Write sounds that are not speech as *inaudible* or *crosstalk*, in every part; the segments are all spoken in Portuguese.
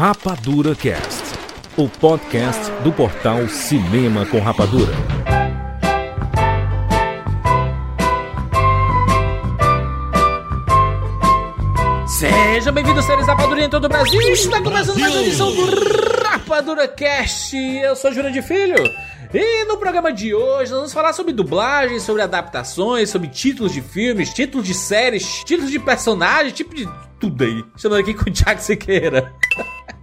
Rapadura Cast, o podcast do portal Cinema com Rapadura. Seja bem-vindo, seres Rapadura em todo o Brasil. Está começando mais uma edição do Rapadura Cast. Eu sou Júnior de Filho. E no programa de hoje nós vamos falar sobre dublagem, sobre adaptações, sobre títulos de filmes, títulos de séries, títulos de personagens, tipo de tudo aí. Chamando aqui com o Thiago Siqueira.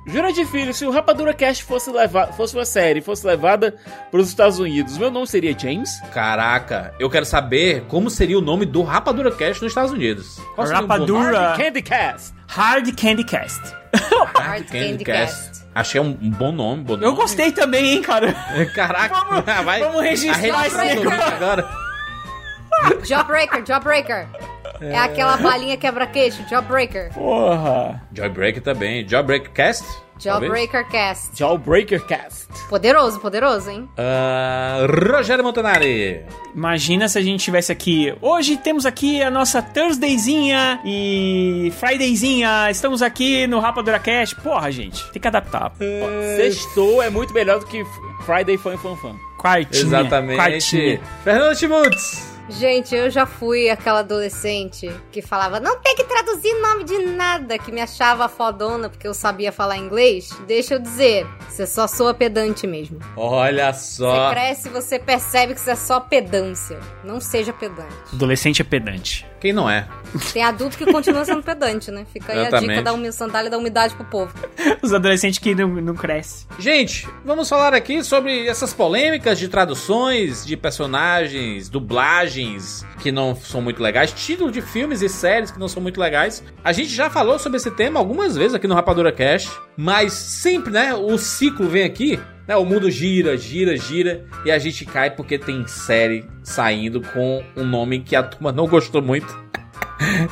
Jura de filho, se o Rapadura Cast fosse, leva fosse uma série, fosse levada para os Estados Unidos, meu nome seria James? Caraca, eu quero saber como seria o nome do Rapadura Cast nos Estados Unidos. Qual Rapadura Candy Cast. Hard Candy Cast. Hard Candy Cast. Achei um, bom nome, bom nome. Eu gostei também, hein, cara. *laughs* Caraca, vamos, *laughs* vai, vamos registrar esse agora. Jawbreaker, Jawbreaker. É, é aquela balinha quebra-queixo, Jawbreaker. Porra. Jawbreaker também. Jawbreaker Cast? Jawbreaker Cast. Jawbreaker Cast. Poderoso, poderoso, hein? Uh, Rogério Montanari. Imagina se a gente tivesse aqui. Hoje temos aqui a nossa Thursdayzinha e Fridayzinha. Estamos aqui no Rapadura Cast. Porra, gente, tem que adaptar. Uh... Sextou é muito melhor do que Friday Fun Fun Fun. Quartinha. Exatamente. Quartinha. Fernando Timuts. Gente, eu já fui aquela adolescente que falava não tem que traduzir nome de nada, que me achava fodona porque eu sabia falar inglês. Deixa eu dizer, você só soa pedante mesmo. Olha só. Você cresce e você percebe que você é só pedância. Não seja pedante. Adolescente é pedante. Quem não é? Tem adulto que continua sendo pedante, né? Fica aí Exatamente. a dica da um, sandália da umidade pro povo. *laughs* Os adolescentes que não, não crescem. Gente, vamos falar aqui sobre essas polêmicas de traduções de personagens, dublagens que não são muito legais, títulos de filmes e séries que não são muito legais. A gente já falou sobre esse tema algumas vezes aqui no Rapadura Cash, mas sempre, né, o ciclo vem aqui né, o mundo gira, gira, gira e a gente cai porque tem série saindo com um nome que a turma não gostou muito. *laughs*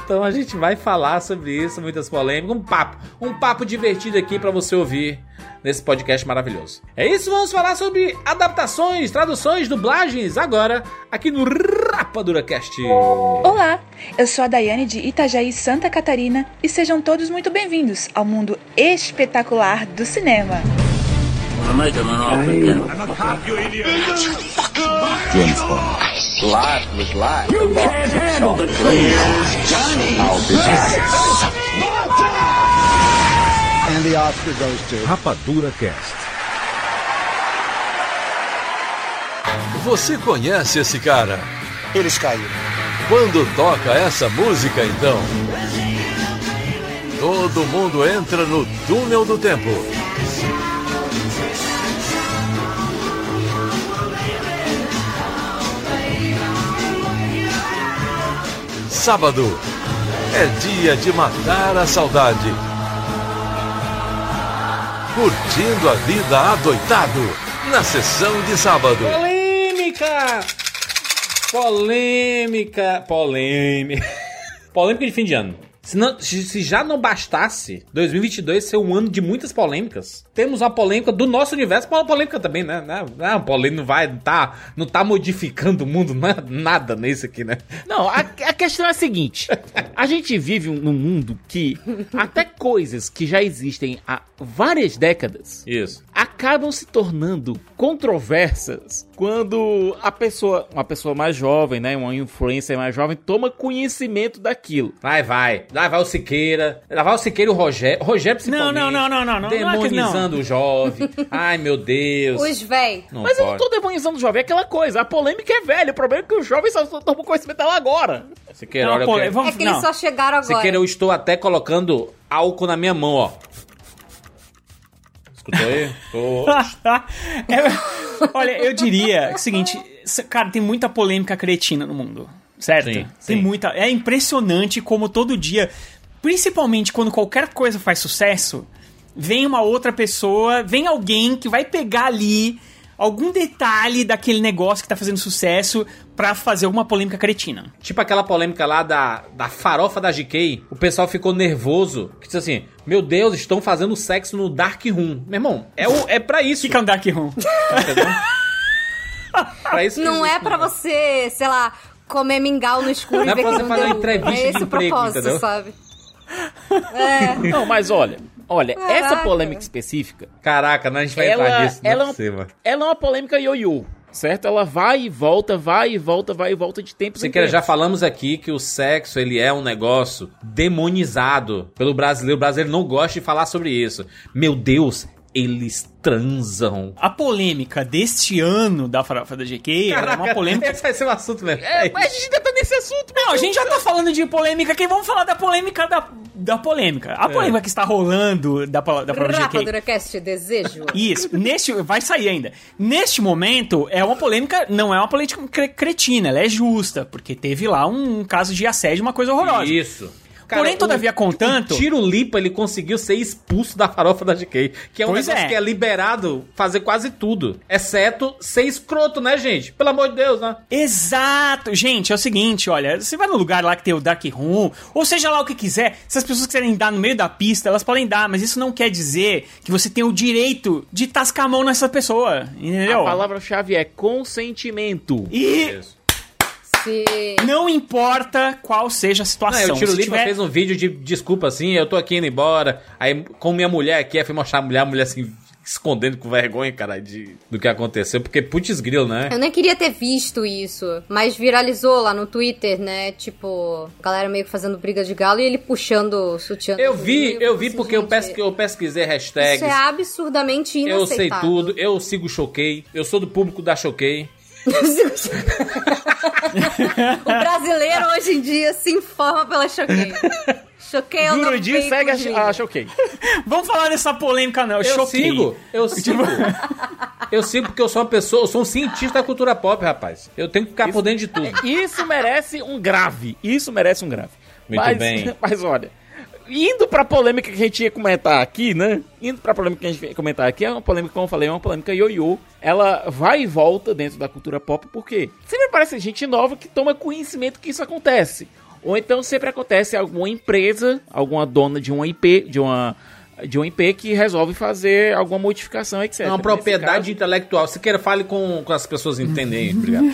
Então a gente vai falar sobre isso, muitas polêmicas, um papo, um papo divertido aqui para você ouvir nesse podcast maravilhoso. É isso, vamos falar sobre adaptações, traduções, dublagens agora aqui no Rapadura Cast. Olá, eu sou a Daiane de Itajaí, Santa Catarina e sejam todos muito bem-vindos ao mundo espetacular do cinema. Make him an offer again. I'm a cop, you idiot. James Bond. Life was life. You can't handle the truth. Johnny. I'll be back. And the Oscar goes to Rapadura Cast. Você conhece esse cara? Eles caíram. Quando toca essa música, então, todo mundo entra no túnel do tempo. Sábado é dia de matar a saudade. Curtindo a vida adoitado na sessão de sábado. Polêmica! Polêmica! Polêmica! Polêmica de fim de ano. Se, não, se, já não bastasse 2022 ser um ano de muitas polêmicas, temos a polêmica do nosso universo, uma polêmica também, né? Não, não, polêmica não vai, não tá, não tá modificando o mundo, é nada nesse aqui, né? Não, a, a questão é a seguinte: a gente vive num mundo que até coisas que já existem há várias décadas Isso. acabam se tornando controversas quando a pessoa, uma pessoa mais jovem, né, uma influência mais jovem, toma conhecimento daquilo. Vai, vai. Lá vai o Siqueira. Lá vai o Siqueira e o Rogério. Rogério principalmente. Não, não, não, não, não. Demonizando não é o jovem. Ai, meu Deus. Os véi. Mas pode. eu não tô demonizando o jovem. É aquela coisa. A polêmica é velha. O problema é que os jovens só tomam conhecimento dela agora. Siqueira, não, olha pô, vamos, É que eles só chegaram agora. Siqueira, eu estou até colocando álcool na minha mão, ó. Escutou aí? Tô... *laughs* é, olha, eu diria o seguinte, cara, tem muita polêmica cretina no mundo, certo? Sim, tem sim. muita. É impressionante como todo dia, principalmente quando qualquer coisa faz sucesso, vem uma outra pessoa, vem alguém que vai pegar ali algum detalhe daquele negócio que tá fazendo sucesso para fazer alguma polêmica cretina. Tipo aquela polêmica lá da, da farofa da GK, o pessoal ficou nervoso, que disse assim, meu Deus, estão fazendo sexo no Dark Room. Meu irmão, é, o, é pra isso. O que, é um Dark Room? *laughs* pra isso não é para você, sei lá, comer mingau no escuro não e ver é pra você fazer uma entrevista é esse de emprego, propósito, entendeu? sabe? É. Não, mas olha, Olha, essa Caraca. polêmica específica, Caraca, não, a gente vai ela, entrar nisso. ela, não é uma- sei, mano. ela é uma polêmica ioiô, certo? Ela vai e volta, vai e volta, vai e volta de tempo Você em quer, tempo. já falamos aqui que o sexo ele é um negócio demonizado pelo brasileiro. O brasileiro não gosta de falar sobre isso. Meu Deus, eles transam. A polêmica deste ano da farofa da GK ela é uma polêmica. Esse vai ser o assunto mesmo. É, mas a gente ainda tá nesse assunto, Não, a gente já tá falando de polêmica aqui, vamos falar da polêmica da, da polêmica. A polêmica que está rolando da, da prova GK. Rapadura Cast, desejo. *laughs* Isso, neste. Vai sair ainda. Neste momento, é uma polêmica. Não é uma política cre- cretina, ela é justa, porque teve lá um caso de assédio, uma coisa horrorosa. Isso. Porém, todavia, contanto- O Tiro Lipa, ele conseguiu ser expulso da farofa da GK. Que é um Pois negócio é. que é liberado fazer quase tudo. Exceto ser escroto, né, gente? Pelo amor de Deus, né? Exato! Gente, é o seguinte, olha, você vai no lugar lá que tem o Dark Room, ou seja lá o que quiser, se as pessoas quiserem dar no meio da pista, elas podem dar, mas isso não quer dizer que você tem o direito de tascar a mão nessa pessoa, entendeu? A palavra-chave é consentimento. E Sim. não importa qual seja a Não, situação. o Tiro se Lipa tiver- fez um vídeo de desculpa assim, eu tô aqui indo embora. Aí, com minha mulher aqui, aí fui mostrar a mulher, a mulher assim, escondendo com vergonha, cara, de, do que aconteceu. Porque putz grilo, né? Eu nem queria ter visto isso, mas viralizou lá no Twitter, né? Tipo, a galera meio que fazendo briga de galo e ele puxando o sutiã. Eu vi, Rio, eu vi assim, porque eu, gente, pesqui, eu pesquisei hashtags. Isso é absurdamente Eu sei inaceitável. tudo, eu sigo Choquei, eu sou do público da Choquei. *laughs* o brasileiro hoje em dia se informa pela Choquei. Choquei é o nome Jurandir segue veículo a, a Choquei. *laughs* Vamos falar dessa polêmica, não. Eu, Eu choquei. sigo, eu *laughs* sigo. eu sigo porque eu sou uma pessoa, eu sou um cientista da cultura pop, rapaz. Eu tenho que ficar por dentro de tudo. Isso merece um grave. Isso merece um grave. Muito mas, bem. Mas olha, indo pra polêmica que a gente ia comentar aqui, né? Indo pra polêmica que a gente ia comentar aqui, é uma polêmica, como eu falei, é uma polêmica ioiô. Ela vai e volta dentro da cultura pop, por quê? Sempre aparece gente nova que toma conhecimento que isso acontece. Ou então sempre acontece alguma empresa, alguma dona de uma IP, de uma de uma IP que resolve fazer alguma modificação, etc. É uma propriedade caso, intelectual. Se queira, fale com, com as pessoas entenderem. Obrigado.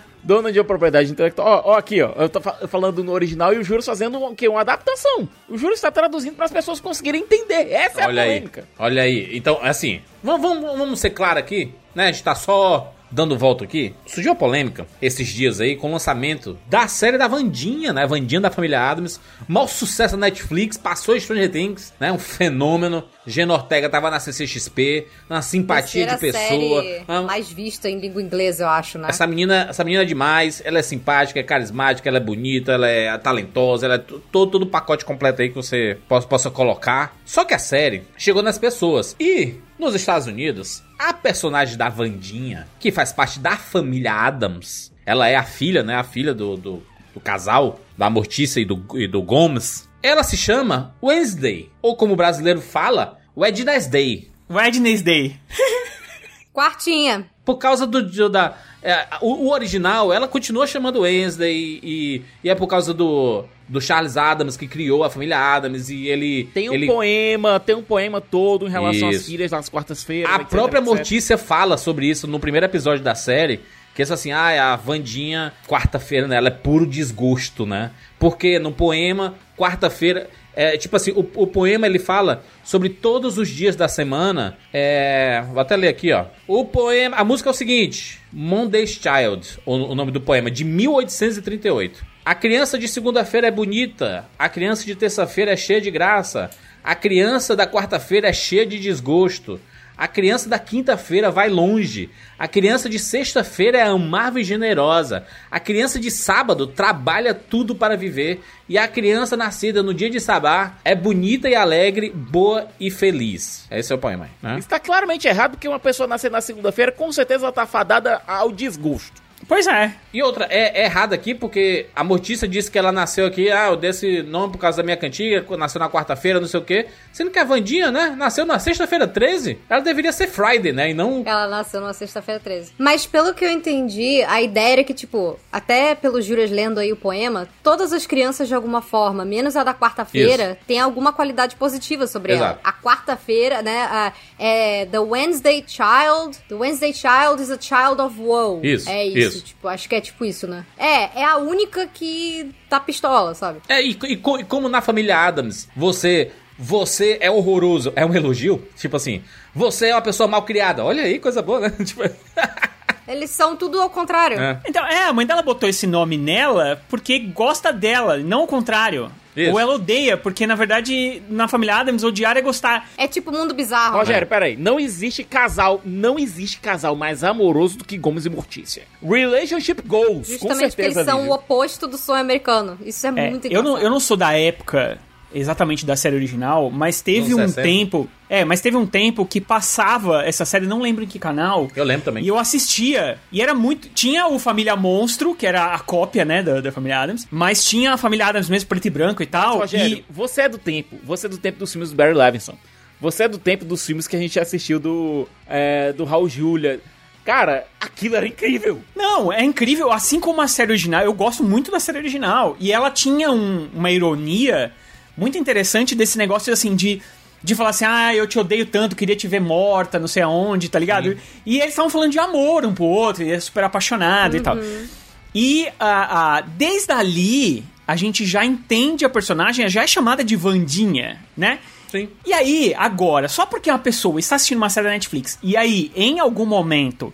*laughs* Dona de uma propriedade intelectual. Ó, ó, aqui, ó. Eu tô fa- falando no original e o Júlio fazendo o quê? Uma adaptação. O Júlio está traduzindo para as pessoas conseguirem entender. Essa é Olha a aí. polêmica. Olha aí. Então, assim, vamos, vamos, vamos ser claro aqui, né? A gente tá só dando volta aqui. Surgiu uma polêmica esses dias aí com o lançamento da série da Vandinha, né? Vandinha da família Adams. Maior sucesso da Netflix, passou Stranger Things, né? Um fenômeno. Gena Ortega tava na CCXP, na simpatia de pessoa. série Ah, mais vista em língua inglesa, eu acho, né? Essa menina, essa menina é demais, ela é simpática, é carismática, ela é bonita, ela é talentosa, ela é todo, todo o pacote completo aí que você possa, possa colocar. Só que a série chegou nas pessoas. E nos Estados Unidos, a personagem da Vandinha, que faz parte da família Adams, ela é a filha, né? A filha do, do, do casal, da Mortícia e do, e do Gomes. Ela se chama Wednesday, ou como o brasileiro fala, Wednesday. Wednesday. Quartinha. Por causa do. do- da, é, o, o original, ela continua chamando Wednesday e, e é por causa do, do Charles Adams que criou a família Adams e ele. Tem um ele, poema, tem um poema todo em relação às Isso. filhas nas quartas-feiras. A etc, própria etc. Mortícia fala sobre isso no primeiro episódio da série. Que é assim, ah, a Vandinha, quarta-feira, né? Ela é puro desgosto, né? Porque no poema, quarta-feira. É, tipo assim, o, o poema ele fala sobre todos os dias da semana. É, vou até ler aqui, ó. O poema. A música é o seguinte: Monday's Child, o, o nome do poema, de 1838. A criança de segunda-feira é bonita, a criança de terça-feira é cheia de graça, a criança da quarta-feira é cheia de desgosto. A criança da quinta-feira vai longe. A criança de sexta-feira é amável e generosa. A criança de sábado trabalha tudo para viver. E a criança nascida no dia de sabá é bonita e alegre, boa e feliz. Esse é o poema né? Está claramente errado porque uma pessoa nascer na segunda-feira, com certeza ela tá fadada ao desgosto. Pois é. E outra, é, é errado aqui porque a Mortícia disse que ela nasceu aqui, ah, eu dei esse nome por causa da minha cantiga, nasceu na quarta-feira, não sei o quê. Sendo que a Vandinha, né, nasceu na sexta-feira 13. Ela deveria ser Friday, né, e não... Ela nasceu numa sexta-feira 13. Mas pelo que eu entendi, a ideia era que, tipo, até pelos Juras lendo aí o poema, todas as crianças, de alguma forma, menos a da quarta-feira, tem alguma qualidade positiva sobre ela. Exato. A quarta-feira, né, a- é The Wednesday Child. The Wednesday Child is a child of woe. Isso, É isso, isso. Tipo, acho que é tipo isso, né? É, é a única que tá pistola, sabe? É, e, e e como na família Adams, você você é horroroso, é um elogio? Tipo assim, você é uma pessoa mal criada. Olha aí, coisa boa, né? *laughs* Tipo, Eles são tudo ao contrário. é. Então, é, a mãe dela botou esse nome nela porque gosta dela, não o contrário. Isso. Ou ela odeia, porque na verdade, na família Adams, odiar é gostar. É tipo mundo bizarro. Rogério, peraí. Não existe casal, não existe casal mais amoroso do que Gomes e Mortícia. Relationship goals, com Justamente porque certeza. eles são o oposto do sonho americano. Isso é, É, muito eu, não, eu não sou da época exatamente da série original, mas teve um 60. tempo. É, mas teve um tempo que passava essa série, não lembro em que canal. Eu lembro também. E eu assistia. E era muito. Tinha o Família Monstro, que era a cópia, né, da, da Família Adams. Mas tinha a Família Adams mesmo, preto e branco e tal. Rogério, e você é do tempo. Você é do tempo dos filmes do Barry Levinson. Você é do tempo dos filmes que a gente assistiu do, é, do Raul Julia. Cara, aquilo era incrível. Não, é incrível. Assim como a série original, eu gosto muito da série original. E ela tinha um- uma ironia muito interessante desse negócio, assim, de, de falar assim: ah, eu te odeio tanto, queria te ver morta, não sei aonde, tá ligado? E eles estavam falando de amor um pro outro, e é super apaixonado e tal. E a, a- desde ali, a gente já entende a personagem, já é chamada de Vandinha, né? Sim. E aí, agora, só porque uma pessoa está assistindo uma série da Netflix e aí, em algum momento,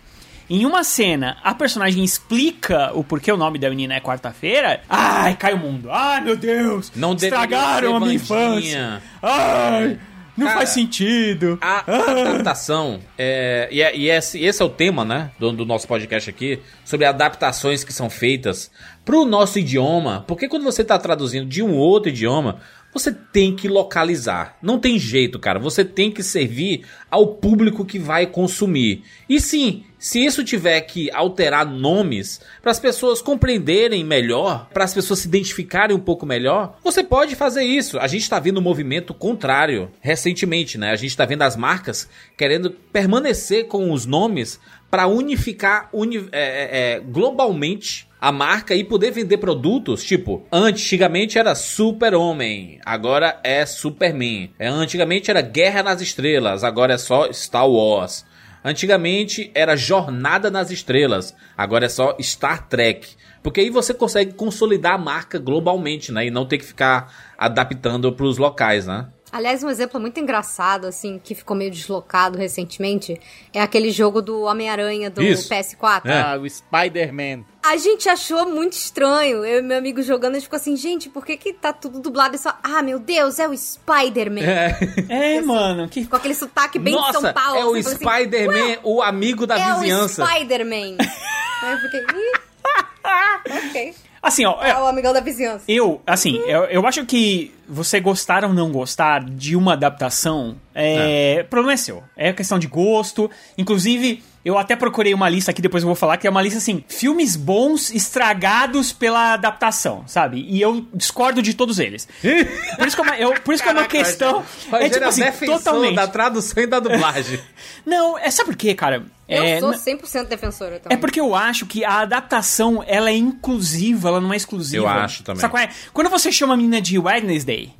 em uma cena, a personagem explica o porquê o nome da menina é quarta-feira, ai, cai o mundo. Ai, meu Deus! Não estragaram a minha infância. Ai, não Cara, faz sentido. A adaptação, é, e, é- e esse, esse é o tema, né, do, do nosso podcast aqui, sobre adaptações que são feitas pro nosso idioma, porque quando você tá traduzindo de um outro idioma, você tem que localizar. Não tem jeito, cara. Você tem que servir ao público que vai consumir. E sim, se isso tiver que alterar nomes para as pessoas compreenderem melhor, para as pessoas se identificarem um pouco melhor, você pode fazer isso. A gente está vendo um movimento contrário recentemente, né? A gente está vendo as marcas querendo permanecer com os nomes para unificar uni- é, é, é, globalmente a marca e poder vender produtos, tipo, antigamente era Super-Homem, agora é Superman. É, antigamente era Guerra nas Estrelas, agora é só Star Wars. Antigamente era Jornada nas Estrelas, agora é só Star Trek. Porque aí você consegue consolidar a marca globalmente, né? E não ter que ficar adaptando para os locais, né? Aliás, um exemplo muito engraçado, assim, que ficou meio deslocado recentemente, é aquele jogo do Homem-Aranha do Isso. PS4. É. Ah, o Spider-Man. A gente achou muito estranho. Eu e meu amigo jogando, a gente ficou assim, gente, por que que tá tudo dublado e só... Ah, meu Deus, é o Spider-Man. É, mano, que Com aquele sotaque bem de Nossa, São Paulo. é o assim, falei assim, Spider-Man, o amigo da é vizinhança. o Spider-Man. Aí eu fiquei, ih, *laughs* ok. Assim, ó, é, É o amigão da vizinhança. Eu, assim, eu, eu acho que você gostar ou não gostar de uma adaptação, é, problema é seu. É questão de gosto. Inclusive, eu até procurei uma lista aqui, depois eu vou falar, que é uma lista assim, filmes bons estragados pela adaptação, sabe? E eu discordo de todos eles. *laughs* Por isso que é uma, eu- por isso que é uma questão... Rogério é tipo assim, defensor totalmente... da tradução e da dublagem. *laughs* Não, é, sabe por quê, cara? Eu é, sou n- 100% defensora também. é porque eu acho que a adaptação, ela é inclusiva, ela não é exclusiva. Eu acho também. Sabe qual é? Quando você chama a menina de Wednesday,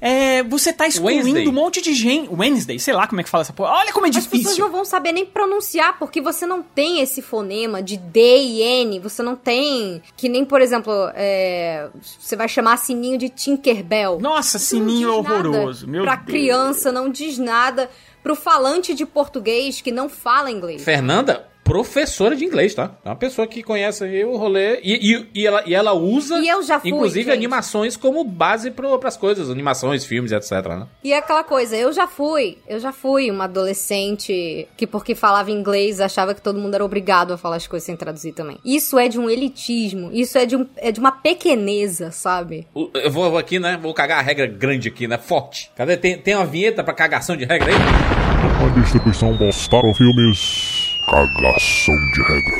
é, você tá excluindo Wednesday. um monte de gente... Wednesday, sei lá como é que fala essa porra. Olha como é As pessoas difícil. não vão saber nem pronunciar, porque você não tem esse fonema de D e N. Você não tem. Que nem, por exemplo, é, você vai chamar sininho de Tinkerbell. Nossa, Isso não sininho horroroso. Meu pra Deus. criança, não diz nada. Pro falante de português que não fala inglês. Fernanda, professora de inglês, tá? É uma pessoa que conhece aí o rolê. E, e, e ela, e ela usa, E eu já fui, inclusive, gente. animações como base para as coisas. Animações, filmes, etc, né? E é aquela coisa, eu já fui, eu já fui uma adolescente que porque falava inglês achava que todo mundo era obrigado a falar as coisas sem traduzir também. Isso é de um elitismo, isso é de, um, é de uma pequeneza, sabe? Eu vou, vou aqui, né? Vou cagar a regra grande aqui, né? Forte. Cadê? Tem, tem uma vinheta pra cagação de regra aí? A distribuição mostraram filmes. Cagação de regra.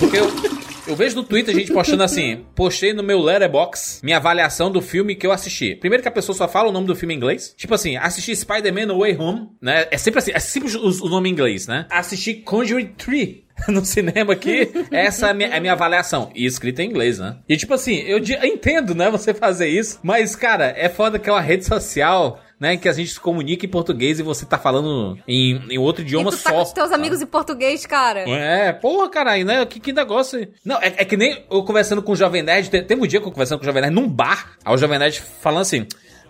Porque eu, eu vejo no Twitter gente postando assim: postei no meu Letterbox minha avaliação do filme que eu assisti. Primeiro que a pessoa só fala o nome do filme em inglês. Tipo assim, assisti Spider-Man No Way Home, né? É sempre assim, é sempre o, nome em inglês, né? Assisti Conjuring 3. *laughs* No cinema aqui, essa é a minha, é minha avaliação. E escrita em inglês, né? E tipo assim, eu eu entendo, né, você fazer isso. Mas, cara, é foda que é uma rede social né? Que a gente se comunica em português e você tá falando em, em outro idioma e tu tá só. com os teus amigos em português, cara. É, porra, caralho, né? Que, que negócio. Não, é, é que nem eu conversando com o Jovem Nerd. Tem, teve um dia que eu conversando com o Jovem Nerd num bar. Aí o Jovem Nerd falando assim.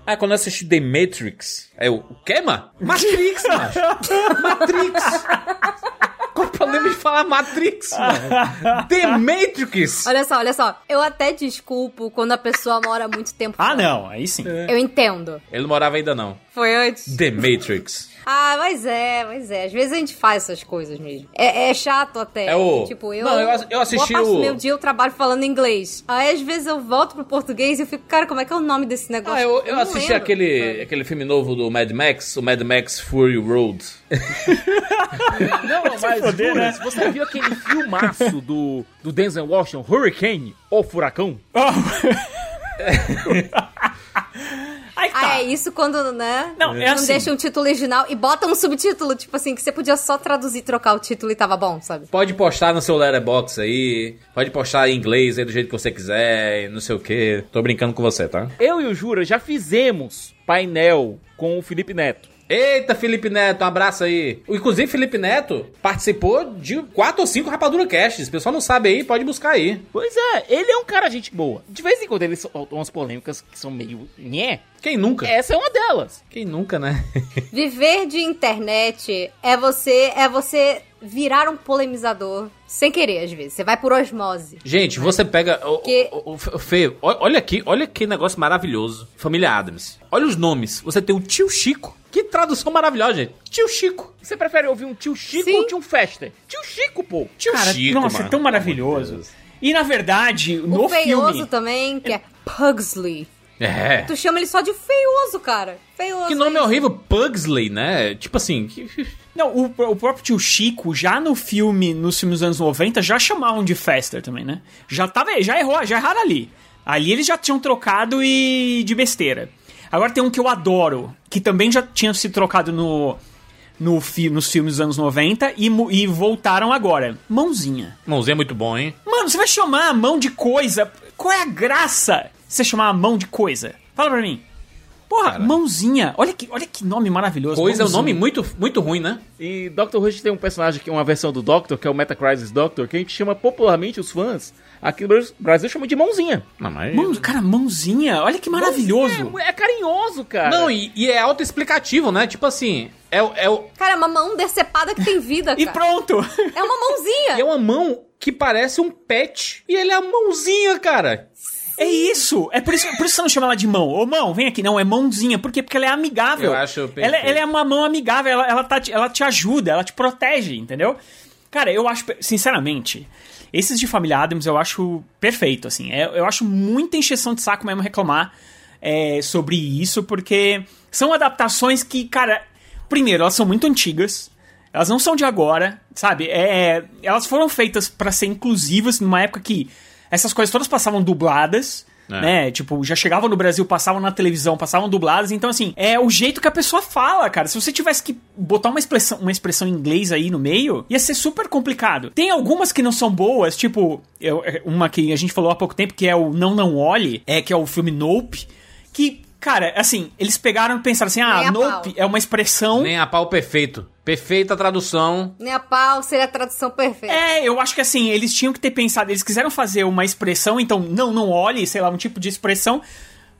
Ah, quando eu assisti The Matrix. Aí eu, o quê, mano? Matrix, macho. *laughs* Matrix. Qual o problema de falar Matrix, mano? The Matrix. Olha só, olha só. Eu até desculpo quando a pessoa mora muito tempo Ah, fora. não, aí sim. Eu entendo. Ele não morava ainda, não. Foi antes. The Matrix. Ah, mas é, mas é. Às vezes a gente faz essas coisas mesmo. É, é chato até. É o- Tipo, eu. Não, eu eu assisti boa parte o- do meu dia eu trabalho falando inglês. Aí às vezes eu volto pro português e eu fico, cara, como é que é o nome desse negócio? Ah, eu, eu não assisti lembro, aquele, sabe? aquele filme novo do Mad Max, o Mad Max Fury Road. *laughs* Não, mas foder, jura, né? se você viu aquele filmaço do, do Denzel Washington, Hurricane, ou Furacão? *laughs* Aí Ah, tá. é isso quando, né? Não, é assim. deixa um título original e bota um subtítulo, tipo assim, que você podia só traduzir, trocar o título e tava bom, sabe? Pode postar no seu letterbox aí, pode postar em inglês aí do jeito que você quiser, não sei o que. Tô brincando com você, tá? Eu e o Jura já fizemos painel com o Felipe Neto. Eita, Felipe Neto, um abraço aí. Inclusive, Felipe Neto participou de quatro ou cinco Rapadura Casts. O pessoal não sabe aí, pode buscar aí. Pois é, ele é um cara gente boa. De vez em quando ele solta umas polêmicas que são meio... Nhé. Quem nunca? Essa é uma delas. Quem nunca, né? *laughs* Viver de internet é você é você virar um polemizador sem querer, às vezes. Você vai por osmose. Gente, você pega. O, Que- o, o, o Fê, olha aqui, olha que negócio maravilhoso. Família Adams. Olha os nomes. Você tem o tio Chico. Que tradução maravilhosa, gente. Tio Chico. Você prefere ouvir um tio Chico Sim. ou um tio Fester? Tio Chico, pô. Tio Cara, Chico. nossa, mano. é tão maravilhoso. E na verdade, no o feioso filme. também, que é Pugsley. É. Tu chama ele só de feioso, cara. Feioso. Que nome é horrível, Pugsley, né? Tipo assim. que- Não, o, o próprio tio Chico, já no filme, nos filmes dos anos 90, já chamavam de Fester também, né? Já tava, já errou, já erraram ali. Ali eles já tinham trocado e de besteira. Agora tem um que eu adoro, que também já tinha se trocado no, no fi, nos filmes dos anos 90 e, e voltaram agora. Mãozinha. Mãozinha é muito bom, hein? Mano, você vai chamar a mão de coisa. Qual é a graça você chamar a mão de coisa? Fala pra mim. Porra, Cara. mãozinha. Olha que, olha que nome maravilhoso. Coisa é um mãozinha. nome muito, muito ruim, né? E Doctor Who tem um personagem que é uma versão do Doctor, que é o Metacrisis Doctor, que a gente chama popularmente os fãs, aqui no Brasil chamam de mãozinha. Não, mas. Mão, cara, mãozinha. Olha que maravilhoso. É, é carinhoso, cara. Não, e, e é autoexplicativo, né? Tipo assim, é, o- é, o- Cara, é uma mão decepada que tem vida, *laughs* E cara. pronto. É uma mãozinha. é uma mão que parece um pet. E ele é a mãozinha, cara. É isso. É por isso, por isso que você não chama ela de mão. Ô, mão, vem aqui. Não, é mãozinha. Por quê? Porque ela é amigável. Eu acho perfeito. ela, ela é uma mão amigável. Ela, ela, tá, te- ela te ajuda, ela te protege, entendeu? Cara, eu acho, sinceramente, esses de Família Adams eu acho perfeito, assim. É- eu acho muita encheção de saco mesmo reclamar é, sobre isso, porque são adaptações que, cara, primeiro, elas são muito antigas. Elas não são de agora, sabe? É, elas foram feitas pra ser inclusivas numa época que essas coisas todas passavam dubladas. É. Né? Tipo, já chegavam no Brasil, passavam na televisão, passavam dubladas. Então, assim, é o jeito que a pessoa fala, cara. Se você tivesse que botar uma expressão, uma expressão em inglês aí no meio, ia ser super complicado. Tem algumas que não são boas, tipo, eu- uma que a gente falou há pouco tempo, que é o Não Não Olhe, é, que é o filme Nope, que, cara, assim, eles pegaram e pensaram assim, ah, a Nope pau. é uma expressão... Nem a pau perfeito. Perfeita tradução. Nem a pau seria a tradução perfeita. É, eu acho que assim, eles tinham que ter pensado, eles quiseram fazer uma expressão, então não, não olhe, sei lá, um tipo de expressão,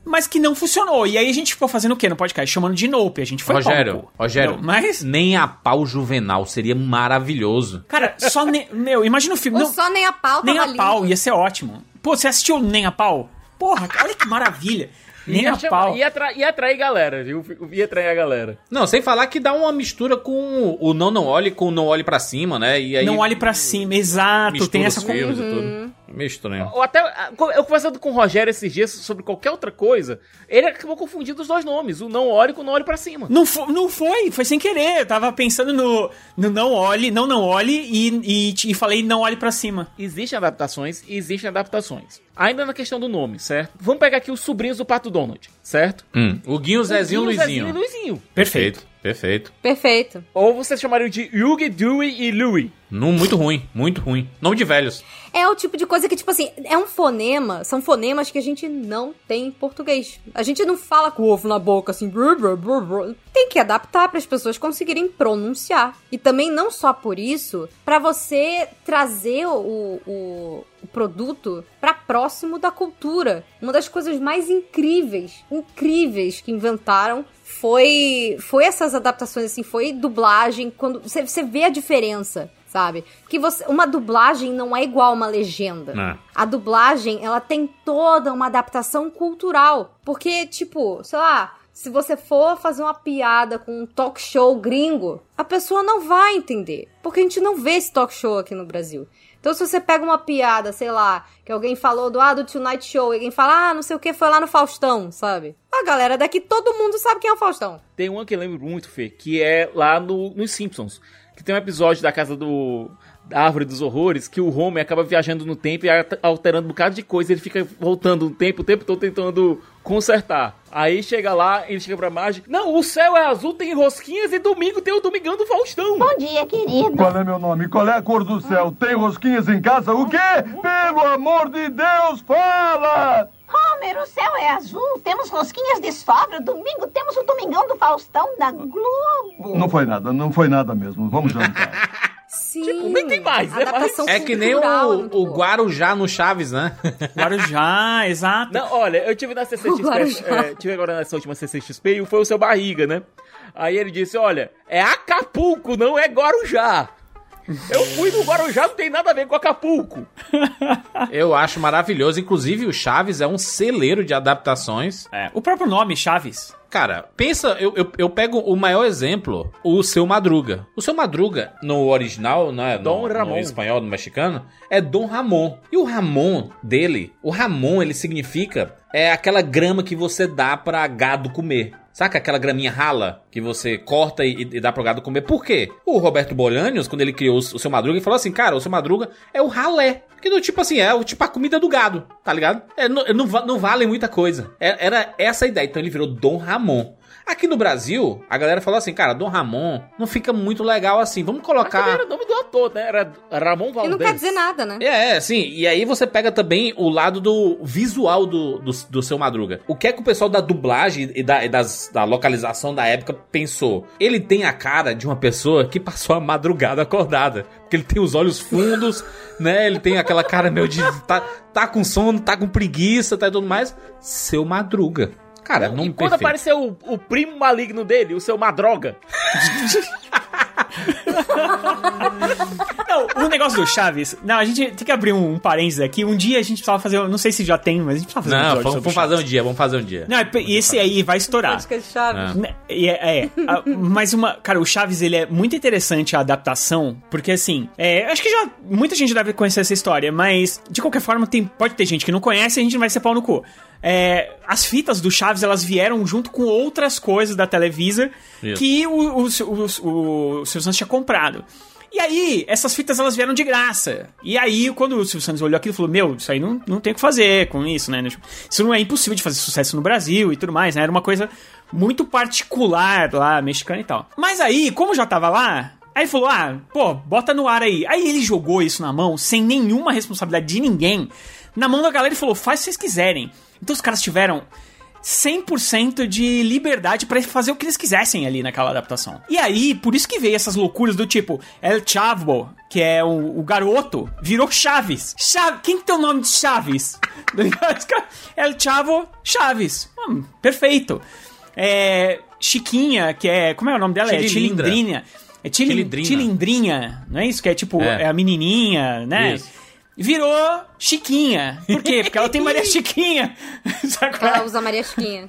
mas que não funcionou. E aí a gente ficou fazendo o quê no podcast? Chamando de Nope, a gente foi Rogério, palco. Rogério. Não, mas, Nem a pau juvenal seria maravilhoso. cara, só, ne- meu, imagina o filme, Ou não, só nem a pau nem tava a pau, lindo. ia ser ótimo. Pô, você assistiu Nem a pau? Porra, olha que maravilha. Nem ia, a chamar- pau. ia, atra- ia atrair galera, viu? Ia atrair a galera. Não, sem falar que dá uma mistura com o não não olhe com o não olhe pra cima, né? E aí Não olhe pra cima, exato, tem essa... filmes Uhum. Meio estranho. Ou até, ah, eu conversando com o Rogério esses dias sobre qualquer outra coisa, ele acabou confundindo os dois nomes, o não olhe com o não olhe pra cima. Não foi, não foi, foi sem querer. Eu tava pensando no, no não olhe, não, não olhe e, e, e falei não olhe pra cima. Existem adaptações existem adaptações. Ainda na questão do nome, certo? Vamos pegar aqui os sobrinhos do Pato Donald, certo? Hum, o Guinho, Zezinho, Guinho, Luizinho. Zezinho e Luizinho. Perfeito. Perfeito. Perfeito. Ou vocês chamariam de Yugi, Dewey e Louie. Num, muito ruim, muito ruim. Nome de velhos. É o tipo de coisa que, tipo assim, é um fonema, são fonemas que a gente não tem em português. A gente não fala com o ovo na boca, assim, tem que adaptar para as pessoas conseguirem pronunciar. E também, não só por isso, para você trazer o, o, o produto para próximo da cultura. Uma das coisas mais incríveis, incríveis que inventaram foi foi essas adaptações assim, foi dublagem quando você, você vê a diferença sabe? Que você, uma dublagem não é igual uma legenda. É. A dublagem, ela tem toda uma adaptação cultural, porque tipo, sei lá, se você for fazer uma piada com um talk show gringo, a pessoa não vai entender, porque a gente não vê esse talk show aqui no Brasil. Então, se você pega uma piada, sei lá, que alguém falou do, ah, do Tonight Show, e alguém fala, ah, não sei o que, foi lá no Faustão, sabe? A galera daqui, todo mundo sabe quem é o Faustão. Tem uma que eu lembro muito, Fê, que é lá no, nos Simpsons. Que tem um episódio da casa do. Da Árvore dos Horrores, que o Homer acaba viajando no tempo e alter- alterando um bocado de coisa. Ele fica voltando no tempo, o tempo todo tentando consertar. Aí chega lá, ele chega pra Marge. Não, o céu é azul, tem rosquinhas e domingo tem o Domingão do Faustão. Bom dia, querido. Qual é meu nome? Qual é a cor do céu? Tem rosquinhas em casa? O quê? Pelo amor de Deus, fala! Homer, o céu é azul, temos rosquinhas de sobra, domingo temos o Domingão do Faustão da Globo. Não foi nada, não foi nada mesmo. Vamos jantar. *laughs* Sim. Tipo, nem tem mais, né? adaptação É que nem cultural, é o, muito o boa. Guarujá no Chaves, né? *laughs* Guarujá, exato. Não, olha, eu tive na CCXP, é, tive agora nessa última CCXP e foi o seu barriga, né? Aí ele disse, olha, é Acapulco, não é Guarujá. Eu fui no Guarujá, não tem nada a ver com Acapulco. Eu acho maravilhoso. Inclusive, o Chaves é um celeiro de adaptações. É, o próprio nome, Chaves. Cara, pensa, eu, eu, eu pego o maior exemplo, o Seu Madruga. O Seu Madruga, no original, né, Dom no, Ramon. no espanhol, no mexicano, é Dom Ramon. E o Ramon dele, o Ramon, ele significa, é aquela grama que você dá pra gado comer. Saca aquela graminha rala que você corta e, e dá pro gado comer? Por quê? O Roberto Bolanios, quando ele criou o, Seu Madruga, ele falou assim, cara, o Seu Madruga é o ralé. Que do tipo assim, é o tipo a comida do gado, tá ligado? É, não, não, não vale muita coisa. É- era essa a ideia. Então ele virou Dom Ramon. Aqui no Brasil, a galera falou assim, cara, Dom Ramon não fica muito legal assim. Vamos Mas colocar. era o nome do ator, né? Era Ramon E Valdez. não quer dizer nada, né? É, é, sim. E aí você pega também o lado do visual do, do, do seu Madruga. O que é que o pessoal da dublagem e da, e das, da localização da época pensou? Ele tem a cara de uma pessoa que passou a madrugada acordada. Porque ele tem os olhos fundos, *laughs* né? Ele tem aquela cara meio de. Tá, tá com sono, tá com preguiça, tá e tudo mais. Seu Madruga. Cara, não E quando perfeito. apareceu o, o primo maligno dele, o seu Madroga. Não, o negócio do Chaves. Não, a gente tem que abrir um, um parênteses aqui. Um dia a gente precisava fazer. Não sei se já tem, mas a gente precisava fazer um Não, episódio vamos, vamos fazer um dia, vamos fazer um dia. Não, e esse aí vai estourar. De Chaves. Né, e É, é. A- mas uma. Cara, o Chaves, ele é muito interessante a adaptação, porque assim. É, acho que já. Muita gente deve conhecer essa história, mas de qualquer forma, tem, pode ter gente que não conhece e a gente não vai ser pau no cu. É, as fitas do Chaves, elas vieram junto com outras coisas da Televisa Isso. que o, o, o, o, o Silvio Santos tinha comprado. E aí, essas fitas elas vieram de graça. E aí, quando o Silvio Santos olhou aquilo, falou: Meu, isso aí não, não tem o que fazer com isso, né? Isso não é impossível de fazer sucesso no Brasil e tudo mais, né? Era uma coisa muito particular lá, mexicana e tal. Mas aí, como já tava lá, aí falou: Ah, pô, bota no ar aí. Aí ele jogou isso na mão, sem nenhuma responsabilidade de ninguém, na mão da galera e falou: Faz o que vocês quiserem. Então os caras tiveram 100% de liberdade pra fazer o que eles quisessem ali naquela adaptação. E aí, por isso que veio essas loucuras do tipo El Chavo, que é o, o garoto, virou Chaves. Chaves. Quem que tem o nome de Chaves? *laughs* El Chavo Chaves. Hum, perfeito. É, Chiquinha, que é. Como é o nome dela? É Chilindra. Chilindrinha. É Chilin- Chilindrina. Chilindrinha, não é isso? Que é tipo, É. é, a menininha, né? Isso. Virou Chiquinha. Por quê? Porque ela tem Maria *laughs* Chiquinha. *laughs* É? Ela usa Maria Chiquinha.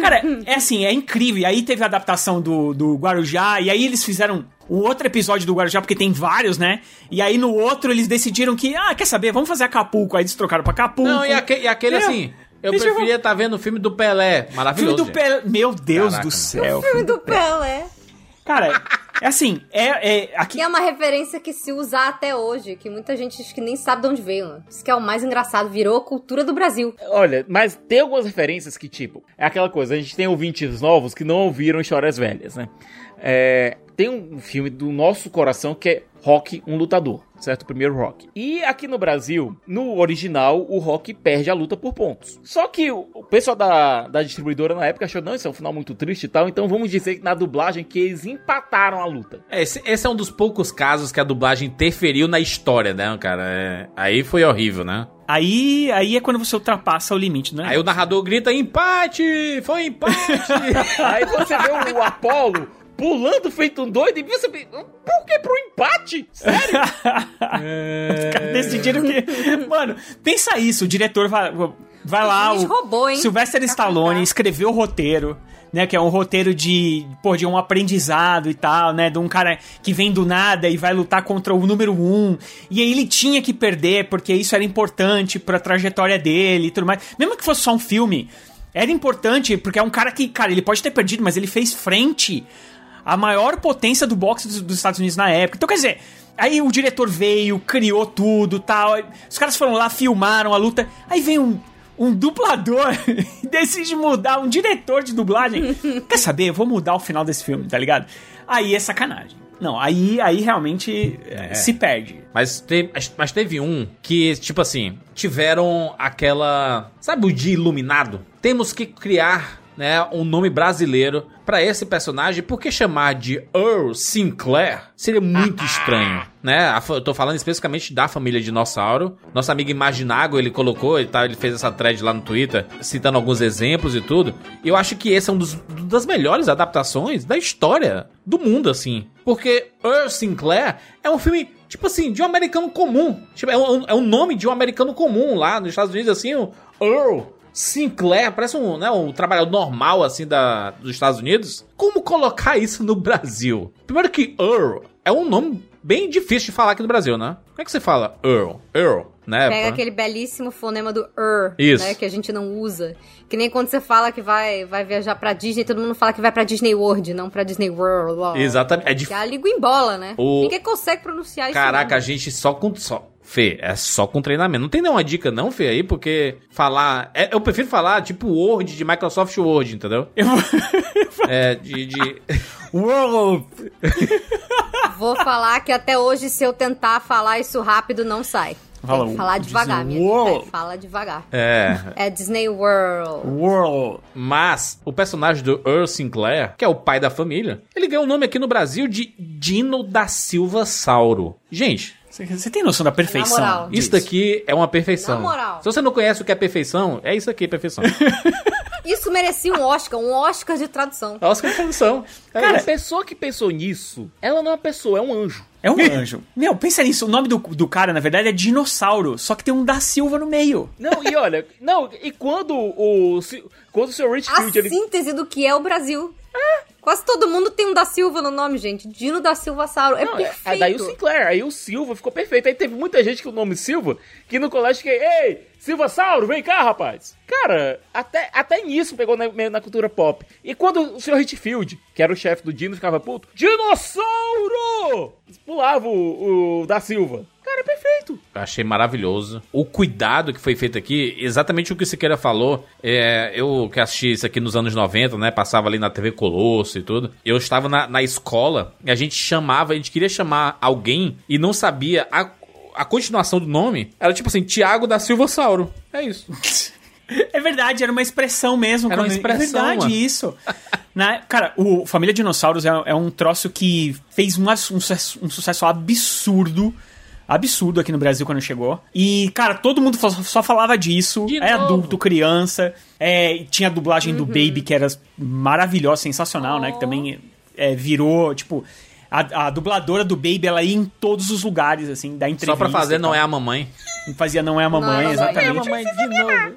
Cara, *laughs* é assim, é incrível. E aí teve a adaptação do, do Guarujá, e aí eles fizeram um outro episódio do Guarujá, porque tem vários, né? E aí no outro eles decidiram que, ah, quer saber, vamos fazer Acapulco. Aí eles trocaram pra Acapulco. Não, e, aque- e aquele Entendeu? assim, eu Eles preferia estar vendo o filme do Pelé. Filme Maravilhoso. do gente. Pelé. Meu Deus Caraca. do céu. Filme do Pelé. Cara, é assim, é, é aqui Que é uma referência que se usa até hoje, que muita gente acho que nem sabe de onde veio. Né? Isso que é o mais engraçado, virou a cultura do Brasil. Olha, mas tem algumas referências que, tipo, é aquela coisa, a gente tem ouvintes novos que não ouviram Histórias Velhas, né? É, tem tem um filme do nosso coração que é Rock, um lutador, certo? O primeiro Rock. E aqui no Brasil, no original, o Rock perde a luta por pontos. Só que o o pessoal da, da distribuidora na época achou, não, isso é um final muito triste e tal, então vamos dizer que na dublagem que eles empataram a luta. Esse, esse é um dos poucos casos que a dublagem interferiu na história, né, cara? É, aí foi horrível, né? Aí, aí é quando você ultrapassa o limite, né? Aí o narrador grita: empate! Foi empate! *laughs* Aí você vê o Apollo pulando feito um doido e você... Por que pro empate? Sério? *laughs* Os caras decidiram que. Mano, pensa isso, o diretor vai, vai lá. O roubou, hein? Sylvester Stallone escreveu o roteiro. Né, que é um roteiro de, pô, de um aprendizado e tal, né? De um cara que vem do nada e vai lutar contra o número um. E aí ele tinha que perder, porque isso era importante pra trajetória dele e tudo mais. Mesmo que fosse só um filme, era importante, porque é um cara que, cara, ele pode ter perdido, mas ele fez frente à maior potência do boxe dos, dos Estados Unidos na época. Então, quer dizer, aí o diretor veio, criou tudo tal. Os caras foram lá, filmaram a luta. Aí vem um, um dublador *laughs* e decide mudar, um diretor de dublagem. *laughs* Quer saber? Eu vou mudar o final desse filme, tá ligado? Aí é sacanagem. Não, aí, aí realmente eh, se perde. Mas teve, mas teve um que, tipo assim, tiveram aquela. Sabe o dia iluminado? Temos que criar. Né, um nome brasileiro pra esse personagem, porque chamar de Earl Sinclair seria muito estranho, né? Eu tô falando especificamente da família Dinossauro. Nosso amigo Imaginago, ele colocou e tal, ele fez essa thread lá no Twitter, citando alguns exemplos e tudo. E eu acho que esse é um dos, das melhores adaptações da história do mundo, assim. Porque Earl Sinclair é um filme, tipo assim, de um americano comum. Tipo, é, um, é um nome de um americano comum lá nos Estados Unidos, assim, o Earl. Sinclair, parece um, né, um trabalhador normal, assim, da, dos Estados Unidos. Como colocar isso no Brasil? Primeiro que Earl é um nome bem difícil de falar aqui no Brasil, né? Como é que você fala Earl? Earl, né? Pega aquele belíssimo fonema do er, Isso. né, que a gente não usa. Que nem quando você fala que vai, vai viajar pra Disney, todo mundo fala que vai pra Disney World, não pra Disney World. ó. Exatamente. É Que difícil. a língua embola, né? O- Ninguém consegue pronunciar isso. Caraca, a gente só com. Só, Fê, é só com treinamento. Não tem nenhuma dica, não, Fê, aí, porque falar. é- eu prefiro falar tipo Word de Microsoft Word, entendeu? Eu vou... *laughs* É, de. de- *laughs* World! Vou falar que até hoje, se eu tentar falar isso rápido, não sai. Fala, Tem que falar devagar, Disney minha World. gente. É, fala devagar. é. É Disney World. World! Mas o personagem do Earl Sinclair, que é o pai da família, ele ganhou o nome aqui no Brasil de Dino da Silva Sauro. Gente, Você tem noção da perfeição? Na moral. isso daqui é uma perfeição. Na moral. Se você não conhece o que é perfeição, é isso aqui, perfeição. *laughs* Isso merecia um Oscar, um Oscar de tradução. Oscar de tradução. Cara, a pessoa que pensou nisso, ela não é uma pessoa, é um anjo. É um *laughs* anjo. Meu, pensa nisso. O nome do, do cara, na verdade, é Dinossauro. Só que tem um da Silva no meio. Não, e olha, não, e quando o quando o seu A Richfield ele síntese do que é o Brasil. Quase todo mundo tem um da Silva no nome, gente. Dino da Silva Sauro. É Não, é- perfeito. Aí daí o Sinclair, aí o Silva ficou perfeito. Aí teve muita gente com o nome Silva que no colégio que, ei, Silva Sauro, vem cá, rapaz. Cara, até, até nisso pegou na, na cultura pop. E quando o Sr. Hitfield, que era o chefe do Dino, ficava puto, Dinossauro! Pulava o, o da Silva. Cara, é perfeito. Achei maravilhoso. O cuidado que foi feito aqui, exatamente o que o Siqueira falou. É, eu que assisti isso aqui nos anos 90, né? Passava ali na TV Colosso e tudo. Eu estava na, na escola e a gente chamava, a gente queria chamar alguém e não sabia a, a continuação do nome. Era tipo assim, Tiago da Silva Sauro. É isso. É verdade, era uma expressão mesmo. Era uma quando- expressão, É verdade, mano. isso. Na, cara, o Família Dinossauros é, é um troço que fez um, um sucesso, um sucesso absurdo. Absurdo aqui no Brasil quando chegou. E, cara, todo mundo só, falava disso. De é novo. adulto, criança. É, tinha a dublagem do Baby, que era maravilhosa, sensacional, né? Que também é, virou, tipo. A, a dubladora do Baby, ela ia em todos os lugares, assim, da entrevista. Só pra fazer não é a mamãe. Fazia Não é a Mamãe, Não é a Mamãe. exatamente. de novo.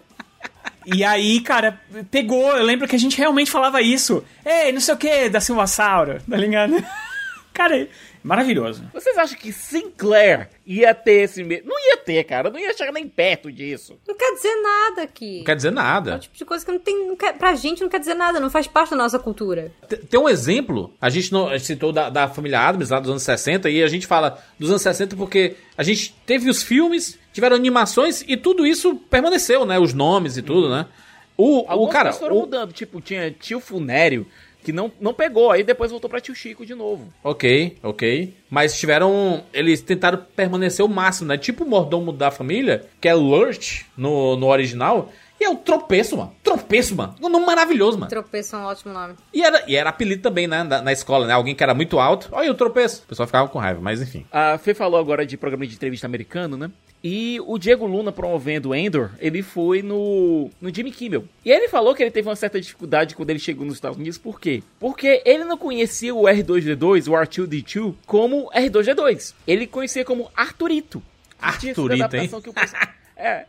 E aí, cara, pegou. Eu lembro que a gente realmente falava isso. Ei, não sei o que, da Silva Sauro, tá ligado? *laughs* Cara, maravilhoso. Vocês acham que Sinclair ia ter esse mesmo? Não ia ter, cara. Não ia chegar nem perto disso. Não quer dizer nada aqui. Não quer dizer É o nada. tipo de coisa que não tem. Não quer, pra gente não quer dizer nada, não faz parte da nossa cultura. T- Tem um exemplo, a gente não a gente citou da, da família Adams lá dos anos 60, e a gente fala dos anos 60 porque a gente teve os filmes, tiveram animações e tudo isso permaneceu, né? Os nomes e tudo, né? O, o cara, coisas foram o, mudando. Tipo, tinha tio Funério, que não, não pegou, aí depois voltou pra Tio Chico de novo. Ok, ok. Mas tiveram. Eles tentaram permanecer o máximo, né? Tipo o mordomo da família, que é Lurch no, no original. É o tropeço, mano. Tropeço, mano. Um nome maravilhoso, mano. Tropeço é um ótimo nome. E era, e era apelido também, né? Na, na escola, né? Alguém que era muito alto. Olha o tropeço. O pessoal ficava com raiva, mas enfim. A Fê falou agora de programa de entrevista americano, né? E o Diego Luna promovendo o Endor, ele foi no, no Jimmy Kimmel. E ele falou que ele teve uma certa dificuldade quando ele chegou nos Estados Unidos, por quê? Porque ele não conhecia o R2D2, o R2D2, como R2D2. Ele conhecia como Arturito. Arturito, hein? Que o *laughs* é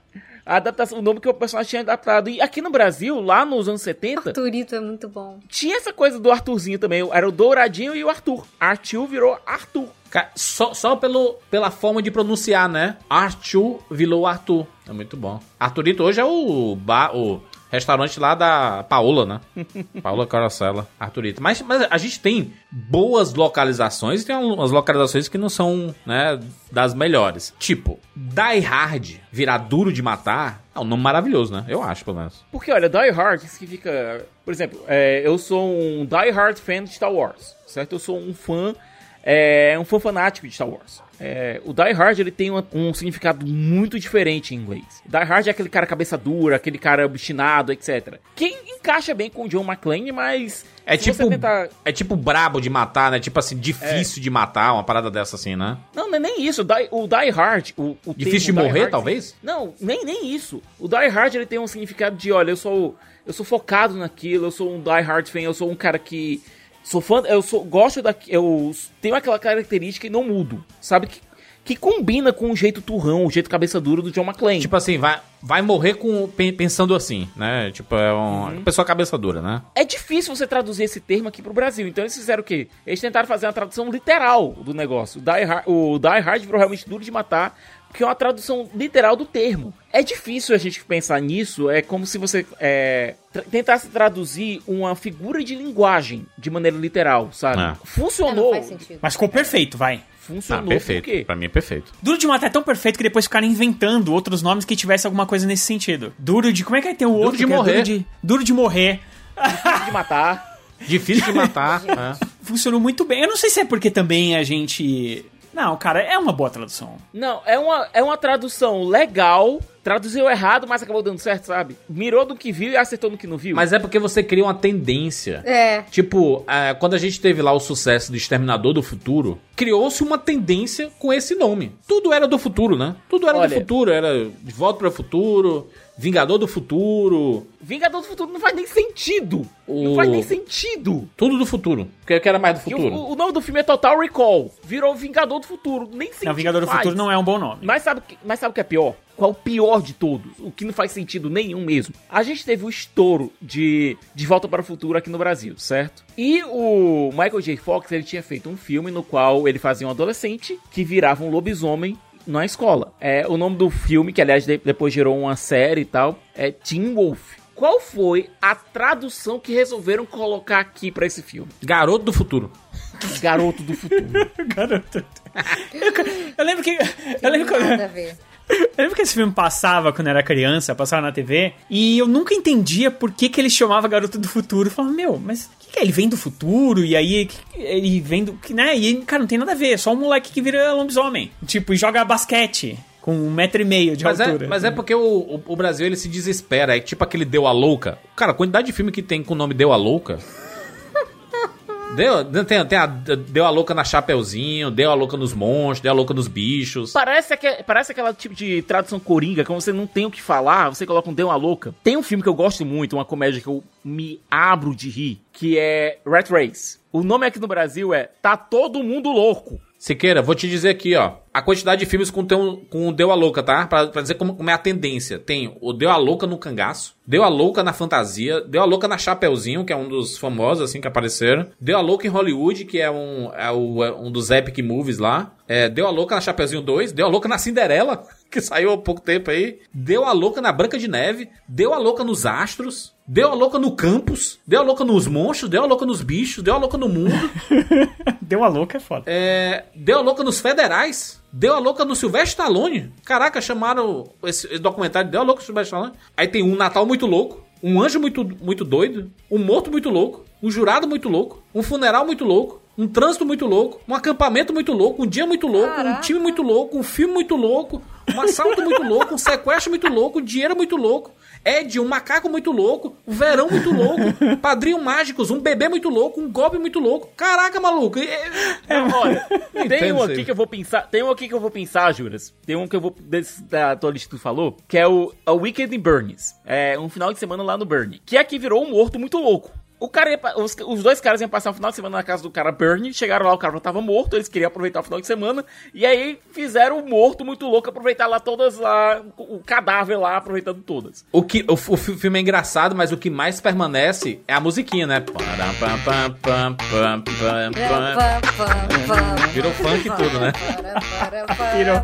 a adaptação, o nome que o personagem tinha adaptado. E aqui no Brasil, lá nos anos 70. Arthurito é muito bom. Tinha essa coisa do Arthurzinho também. Era o Douradinho e o Arthur. Arthur virou Arthur. Só, só pelo, pela forma de pronunciar, né? Arthur virou Arthur. É muito bom. Arthurito hoje é o, ba, o restaurante lá da Paola, né? *laughs* Paola Carosella, Arthurito. Mas, mas a gente tem boas localizações e tem umas localizações que não são, né, das melhores. Tipo, Die Hard virar duro de matar é um nome maravilhoso, né? Eu acho, pelo menos. Porque, olha, Die Hard significa... Por exemplo, é, eu sou um Die Hard fan de Star Wars, certo? Eu sou um fã... É, um fã fanático de Star Wars. É, o Die Hard ele tem um, um, significado muito diferente em inglês. Die Hard é aquele cara cabeça dura, aquele cara obstinado, etc. Que encaixa bem com o John McClane, mas é tipo tentar... é tipo brabo de matar, né? Tipo assim, difícil é. de matar, uma parada dessa assim, né? Não, não é nem isso. O Die, o Die Hard, o, o difícil de morrer, Hard, talvez? Não, nem nem isso. O Die Hard ele tem um significado de, olha, eu sou eu sou focado naquilo, eu sou um Die Hard fan, eu sou um cara que Sou fã, eu sou, gosto da. Eu tenho aquela característica e não mudo. Sabe? Que, que combina com o jeito turrão, o jeito cabeça dura do John McClane. Tipo assim, vai, vai morrer com pensando assim, né? Tipo, é uma uhum. pessoa cabeça dura, né? É difícil você traduzir esse termo aqui pro Brasil. Então eles fizeram o quê? Eles tentaram fazer uma tradução literal do negócio. O Die Hard, o Die Hard virou realmente duro de matar, que é uma tradução literal do termo. É difícil a gente pensar nisso, é como se você é, tra tentasse traduzir uma figura de linguagem de maneira literal, sabe? É. Funcionou. É, mas ficou perfeito, vai. Funcionou. Ah, perfeito. Pra mim é perfeito. Duro de matar é tão perfeito que depois ficaram inventando outros nomes que tivesse alguma coisa nesse sentido. Duro de. Como é que é ter o duro outro? De morrer. É duro, de, duro de morrer. Duro de matar. Difícil de matar. *laughs* é. Funcionou muito bem. Eu não sei se é porque também a gente não, cara, é uma boa tradução. Não, é uma, é uma tradução legal. Traduziu errado, mas acabou dando certo, sabe? Mirou do que viu e acertou no que não viu. Mas é porque você cria uma tendência. É. Tipo, é, quando a gente teve lá o sucesso do Exterminador do Futuro, criou-se uma tendência com esse nome. Tudo era do futuro, né? Tudo era Olha, do futuro. Era De Volta para o Futuro, Vingador do Futuro. Vingador do Futuro não faz nem sentido. O... Não faz nem sentido. Tudo do futuro. Porque era mais do futuro. O, o, nome do filme é Total Recall. Virou Vingador do Futuro. Nem sentido. Não, Vingador faz. do Futuro não é um bom nome. Mas sabe, mas sabe o que é pior? Qual o pior de todos? O que não faz sentido nenhum mesmo. A gente teve o estouro de De Volta para o Futuro aqui no Brasil, certo? E o Michael J. Fox, ele tinha feito um filme no qual ele fazia um adolescente que virava um lobisomem na escola. É, o nome do filme, que aliás depois gerou uma série e tal, é Teen Wolf. Qual foi a tradução que resolveram colocar aqui para esse filme? Garoto do Futuro. Garoto do Futuro. *laughs* Garoto. Eu, eu, lembro que. Eu lembro que. Eu lembro que esse filme passava quando eu era criança, passava na TV, e eu nunca entendia por que, que ele chamava Garoto do Futuro. Eu falava, meu, mas o que, que é? Ele vem do futuro, e aí ele vem do. né? E, cara, não tem nada a ver, é só um moleque que vira lobisomem. Tipo, e joga basquete com um metro e meio de mas é, altura. É, mas é porque o, o, o, Brasil ele se desespera. É tipo aquele Deu a Louca. Cara, a quantidade de filme que tem com o nome Deu a Louca. Deu, tem, tem a, deu a louca na Chapeuzinho, deu a louca nos monstros, deu a louca nos bichos. Parece, que, parece aquela tipo de tradução coringa, que você não tem o que falar, você coloca um deu a louca. Tem um filme que eu gosto muito, uma comédia que eu me abro de rir, que é Rat Race. O nome aqui no Brasil é Tá Todo Mundo Louco. Siqueira, vou te dizer aqui, ó. A quantidade de filmes com, teu, com o Deu a Louca, tá? Pra, pra dizer como, como, é a tendência. Tem o Deu a Louca no Cangaço, Deu a Louca na Fantasia, Deu a Louca na Chapeuzinho, que é um dos famosos, assim, que apareceram. Deu a Louca em Hollywood, que é um, é o, é um dos epic movies lá. É, deu a Louca na Chapeuzinho 2, Deu a Louca na Cinderela, que saiu há pouco tempo aí. Deu a Louca na Branca de Neve, Deu a Louca nos Astros. Deu a louca no campus, deu a louca nos monstros, deu a louca nos bichos, deu a louca no mundo. deu a louca é foda. É, deu a louca nos federais, deu a louca no Silvestre Stallone. Caraca, chamaram esse, esse documentário, deu a louca no Silvestre Stallone. Aí tem um Natal muito louco, um anjo muito, muito doido, um morto muito louco, um jurado muito louco, um funeral muito louco, um trânsito muito louco, um acampamento muito louco, um dia muito louco, Caraca. um time muito louco, um filme muito louco, um assalto muito louco, um sequestro muito louco, um dinheiro muito louco, Ed, um macaco muito louco, um verão muito louco, padrinho mágicos, um bebê muito louco, um golpe muito louco. Caraca, maluco. é- Olha, tem um aqui que eu vou pensar. Tem um aqui que eu vou pensar, Juras. Tem um que eu vou. Desse, da tua lista que tu falou, que é o A Weekend in Burns. É um final de semana lá no Burnie. Que aqui virou um morto muito louco. O cara ia os, os dois caras iam passar o final de semana na casa do cara Bernie. Chegaram lá, o cara já tava morto. Eles queriam aproveitar o final de semana. E aí fizeram o morto muito louco, aproveitar lá todas lá. O o cadáver lá, aproveitando todas. O, que, o, o fi- filme é engraçado, mas o que mais permanece é a musiquinha, né? Virou funk e tudo, né? Virou.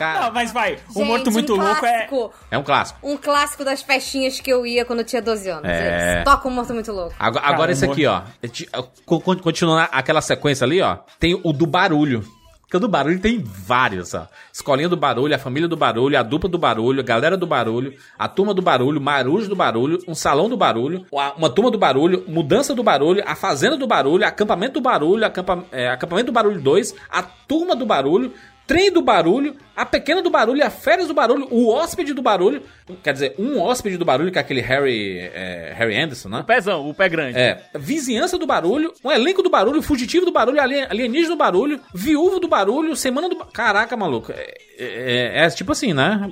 Não, mas vai. O Gente, Morto Muito um Louco é. é um clássico. Um clássico das festinhas que eu ia quando eu tinha 12 anos. É. Eles Toca um morto muito louco. Agora, agora esse aqui, ó. É ti- con- con- Continuando aquela sequência ali, ó. Tem o do barulho. Porque o do barulho tem vários, ó. Escolinha do barulho, a família do barulho, a dupla do barulho, a galera do barulho, a turma do barulho, marujos do barulho, um salão do barulho, uma turma do barulho, mudança do barulho, a fazenda do barulho, acampamento do barulho, acampa- é, acampamento do barulho 2, a turma do barulho, trem do barulho, a pequena do barulho, a férias do barulho, o hóspede do barulho. Quer dizer, um hóspede do barulho, que é aquele Harry, é, Harry Anderson, né? O pezão, o pé grande. É, vizinhança do barulho, um elenco do barulho, fugitivo do barulho, alien- alienígena do barulho, viúvo do barulho, semana do. Caraca, maluco. É, é- é tipo assim, né?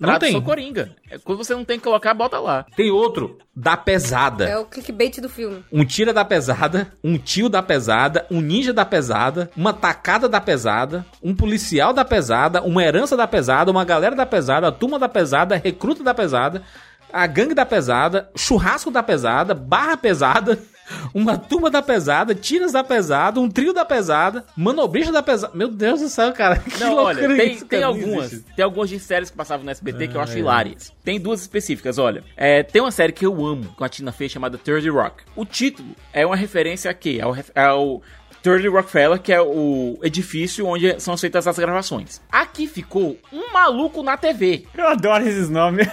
Não Tradução tem. coringa. É, Quando você não tem que colocar, bota lá. Tem outro da pesada. É o clickbait do filme. Um tira da pesada, um tio da pesada, um ninja da pesada, uma tacada da pesada, um policial da pesada, uma herança da pesada, uma galera da pesada, a turma da pesada, recruta da pesada, a gangue da pesada, churrasco da pesada, barra pesada, uma turma da pesada, tiras da pesada, um trio da pesada, manobrista da pesada. Meu Deus do céu, cara. Que Não, olha, tem, isso, tem algumas. existe. Tem algumas de séries que passavam no SBT que eu acho Ah, é. hilárias. Tem duas específicas, olha. É, tem uma série que eu amo com a Tina Fey chamada 30 Rock. O título é uma referência a quê? Ao, ao 30 Rockefeller, que é o edifício onde são feitas as gravações. Aqui ficou um maluco na TV. Eu adoro esses nomes.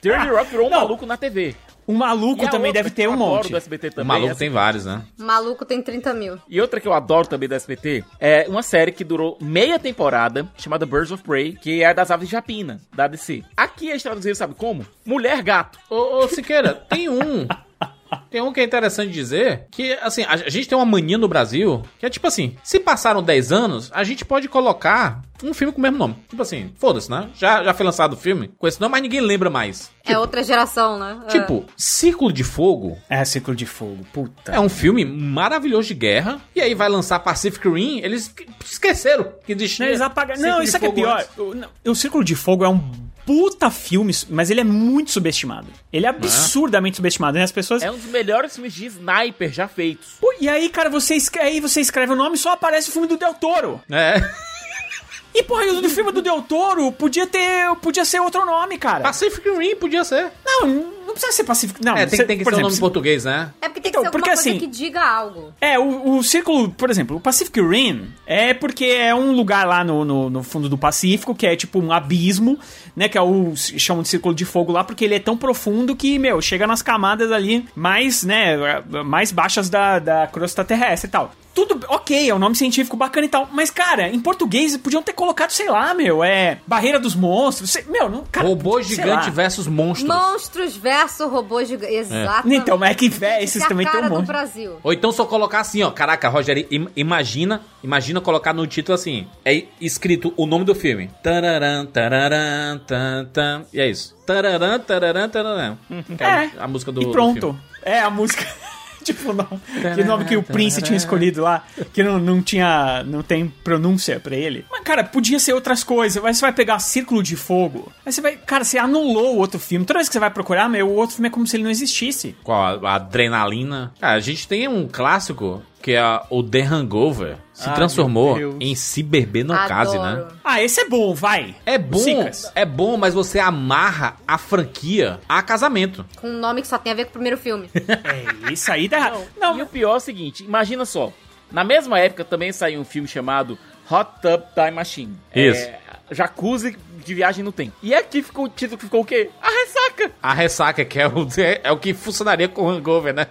30 Rock virou um Não. maluco na TV. O maluco E também deve ter eu um adoro monte. do SBT O também. maluco é tem vários, né? Maluco tem 30 mil. E outra que eu adoro também da SBT é uma série que durou meia temporada, chamada Birds of Prey, que é das aves de rapina, da DC. Aqui eles traduziram, sabe como? Mulher Gato. Ô, ô Siqueira, tem um. Tem um que é interessante dizer que, assim, a, a gente tem uma mania no Brasil que é tipo assim: se passaram 10 anos, a gente pode colocar um filme com o mesmo nome. Tipo assim, foda-se, né? Já, já foi lançado o filme com esse nome, mas ninguém lembra mais. É outra geração, né? É. Tipo, Círculo de Fogo É, Ciclo de Fogo, puta. é um filme maravilhoso de guerra. E aí vai lançar Pacific Rim, eles esqueceram que existia. Não, eles apagaram. Círculo Não, isso aqui é Fogo pior. O, não, o Círculo de Fogo é um puta filme, mas ele é muito subestimado. Ele é absurdamente subestimado. Né? As pessoas. É um dos melhores filmes de sniper já feitos. Pô, e aí, cara, você escreve, aí você escreve o nome e só aparece o filme do Del Toro. É. E, porra, o do filme do Del Toro podia ter. Podia ser outro nome, cara. Pacific Rim podia ser. Não, não precisa ser Pacífico. Não, é, tem, você- tem que ser o exemplo, nome em se- português, né? É Então, ser porque coisa assim- que diga algo. É, o, o círculo, por exemplo, o Pacific Rim é porque é um lugar lá no, no, no fundo do Pacífico que é tipo um abismo, né? Que é o chamam de círculo de fogo lá, porque ele é tão profundo que, meu, chega nas camadas ali mais, né, mais baixas da, da crosta terrestre e tal. Tudo ok, é um nome científico bacana e tal, mas, cara, em português podiam ter colocado, sei lá, meu, é Barreira dos Monstros, sei- meu, não, cara, Robô sei gigante lá. versus monstros. Monstros versus robôs gigantes. Exatamente. Então, mas é que, véi, esses é também tem cara do monte. Brasil. Ou então só colocar assim, ó. Caraca, Rogério, im- imagina, imagina colocar no título assim. É escrito o nome do filme. Tararam, tararam, tan, tan. E é isso. Tararam, tararam, tararam. Que É, a música do E do pronto. filme. É a música. Tipo, não. Que nome que o Prince tinha escolhido lá, que não, não tinha. não tem pronúncia pra ele. Mas, cara, podia ser outras coisas. Aí você vai pegar Círculo de Fogo. Aí você vai. Cara, você anulou o outro filme. Toda vez que você vai procurar, meu, o outro filme é como se ele não existisse. Qual? A adrenalina. Cara, a gente tem um clássico que é o The Hangover. Se Ai, transformou meu Deus. em Cyberbenocase, né? Adoro. Ah, esse é bom, vai. É bom, é bom, mas você amarra a franquia a casamento. Com um nome que só tem a ver com o primeiro filme. *laughs* É, isso aí tá errado. Não, E o pior é o seguinte, imagina só. Na mesma época também saiu um filme chamado Hot Tub Time Machine. Isso. É, jacuzzi de viagem no tempo. E aqui ficou o título que ficou o quê? A ressaca. A ressaca, que é o, *laughs* é o que funcionaria com o Hangover, né?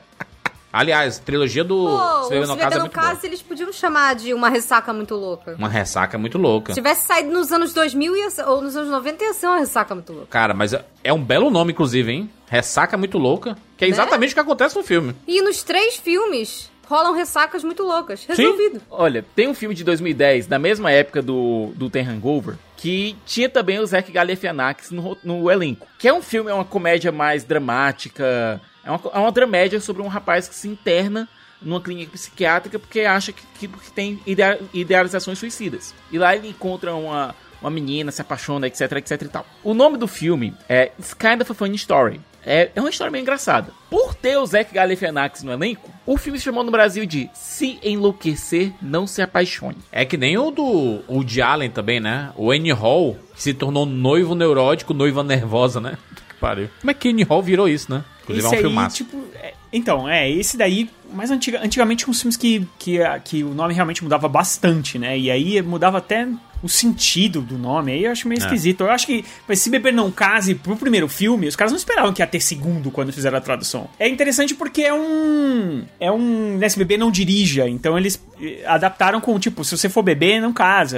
Aliás, trilogia do Pô, Se Beber no Se Caso é no. Caso, eles podiam chamar de uma ressaca muito louca. Uma ressaca muito louca. Se tivesse saído nos anos 2000 ia ou nos anos 90 ia ser uma ressaca muito louca. Cara, mas é- é um belo nome, inclusive, hein? Ressaca muito louca. Que é Né? exatamente o que acontece no filme. E nos três filmes rolam ressacas muito loucas. Resolvido. Olha, tem um filme de 2010, da mesma época do, do The Hangover, que tinha também o Zach Galifianakis no, no elenco. Que é um filme, é uma comédia mais dramática, é uma, é uma dramédia sobre um rapaz que se interna numa clínica psiquiátrica porque acha que, que- tem idea- idealizações suicidas. E lá ele encontra uma, uma menina, se apaixona, etc, etc e tal. O nome do filme é It's Kind of a Funny Story. É, é uma história meio engraçada. Por ter o Zach Galifianakis no elenco, o filme se chamou no Brasil de Se Enlouquecer, Não Se Apaixone. É que nem o do Woody Allen também, né? O Annie Hall, que se tornou noivo neurótico, noiva nervosa, né? Pariu. Como é que Annie Hall virou isso, né? Inclusive Esse é um aí, filmaço. tipo, é- então, é, esse daí, mas antiga, antigamente uns filmes que, que, que o nome realmente mudava bastante, né? E aí mudava até o sentido do nome, aí eu acho meio É. esquisito. Eu acho que mas se Beber Não Case pro primeiro filme, os caras não esperavam que ia ter segundo quando fizeram a tradução. É interessante porque é um... é um... Né, se beber não dirija, então eles eh, adaptaram com, tipo, se você for beber, não casa...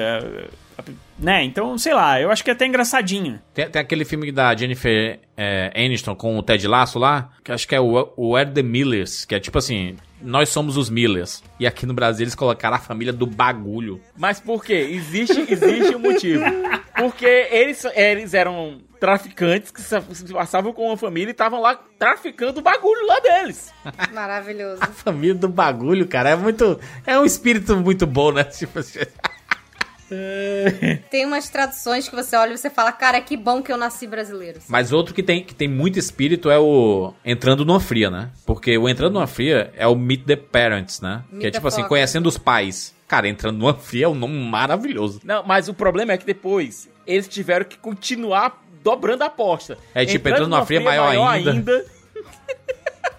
Né? Então, sei lá, eu acho que é até engraçadinho. Tem, tem aquele filme da Jennifer é, Aniston com o Ted Lasso lá, que acho que é o, o Where the Millers, que é tipo assim, nós somos os Millers. E aqui no Brasil eles colocaram a família do bagulho. Mas por quê? Existe, existe um motivo. Porque eles, eles eram traficantes que se se passavam com uma família e estavam lá traficando o bagulho lá deles. Maravilhoso. A família do bagulho, cara, é muito. É um espírito muito bom, né? *laughs* Tipo assim. *laughs* Tem umas traduções que você olha e você fala, cara, que bom que eu nasci brasileiro. Mas outro que tem, que tem muito espírito é o Entrando numa Fria, né? Porque o Entrando numa Fria é o Meet the Parents, né? Meet que é tipo assim, fuckers. conhecendo os pais. Cara, Entrando numa Fria é um nome maravilhoso. Não, mas o problema é que depois eles tiveram que continuar dobrando a aposta. É, tipo, entrando numa fria maior ainda. *laughs*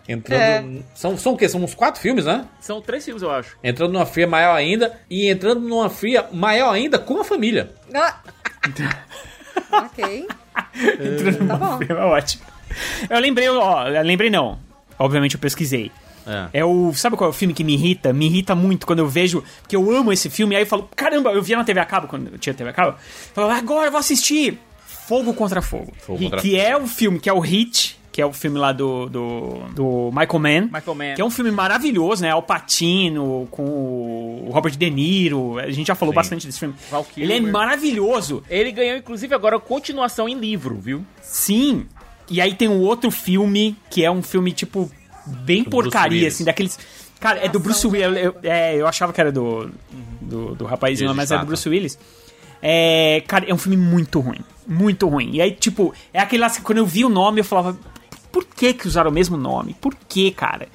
Entrando. É. São, são o quê? São uns quatro filmes, né? São três filmes, eu acho. Entrando numa fria maior ainda e entrando numa fria maior ainda com a família. Ah. *laughs* ok. *laughs* Entrando Tá numa bom. firma, ótimo. Eu lembrei, ó, eu lembrei não. Obviamente eu pesquisei. É. É o. Sabe qual é o filme que me irrita? Me irrita muito quando eu vejo. Porque eu amo esse filme. Aí eu falo, caramba, eu via na TV a cabo, quando eu tinha TV a cabo. Eu falo, agora eu vou assistir Fogo contra Fogo. Fogo contra que é o filme, que é o Hit, que é o filme lá do, do, do Michael Mann. Michael Mann. Que é um filme maravilhoso, né? Al Pacino, com o Robert De Niro. A gente já falou Sim. bastante desse filme. Ele é maravilhoso. Ele ganhou, inclusive, agora continuação em livro, viu? Sim. E aí tem um outro filme, que é um filme, tipo, bem Do porcaria, assim, daqueles. Cara, é do Bruce Willis. Eu, é, eu achava que era do. Do, do rapazinho, mas é do. Bruce Willis. É. Cara, é um filme muito ruim. Muito ruim. E aí, tipo, é aquele lá, que quando eu vi o nome, eu falava. Por que que usaram o mesmo nome? Por que, cara?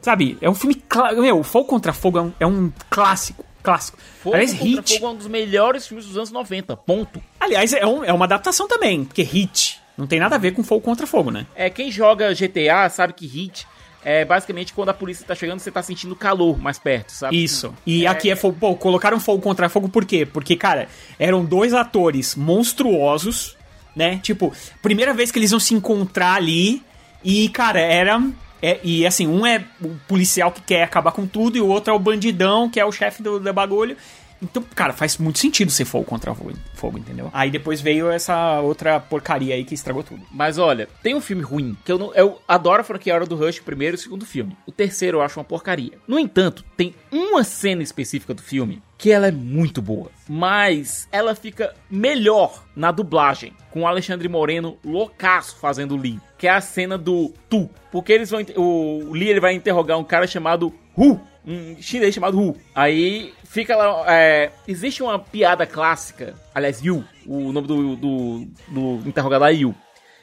Sabe, é um filme. Meu, Fogo contra Fogo é um, é um clássico. Clássico. Fogo Aliás, contra Hit. Fogo é um dos melhores filmes dos anos 90, ponto. Aliás, é, um- é uma adaptação também, porque Hit não tem nada a ver com Fogo contra Fogo, né? É, quem joga GTA sabe que hit é basicamente quando a polícia tá chegando, você tá sentindo calor mais perto, sabe? Isso. E aqui é fogo. Pô, colocaram fogo contra fogo por quê? Porque, cara, eram dois atores monstruosos, né? Tipo, primeira vez que eles iam se encontrar ali. E, cara, era. é- e assim, um é o policial que quer acabar com tudo, e o outro é o bandidão, que é o chefe do, do bagulho. Então, cara, faz muito sentido ser fogo contra fogo, entendeu? Aí depois veio essa outra porcaria aí que estragou tudo. Mas olha, tem um filme ruim, que eu não. Eu adoro a franquia Hora do Rush, primeiro e segundo filme. O terceiro eu acho uma porcaria. No entanto, tem uma cena específica do filme que ela é muito boa. Mas ela fica melhor na dublagem, com o Alexandre Moreno loucaço fazendo o Lee. Que é a cena do Tu. Porque eles vão. O Lee ele vai interrogar um cara chamado Hu. Um chinês chamado Hu. Aí fica lá. é, existe uma piada clássica. Aliás, Yu. O nome do, do, do interrogador é Yu.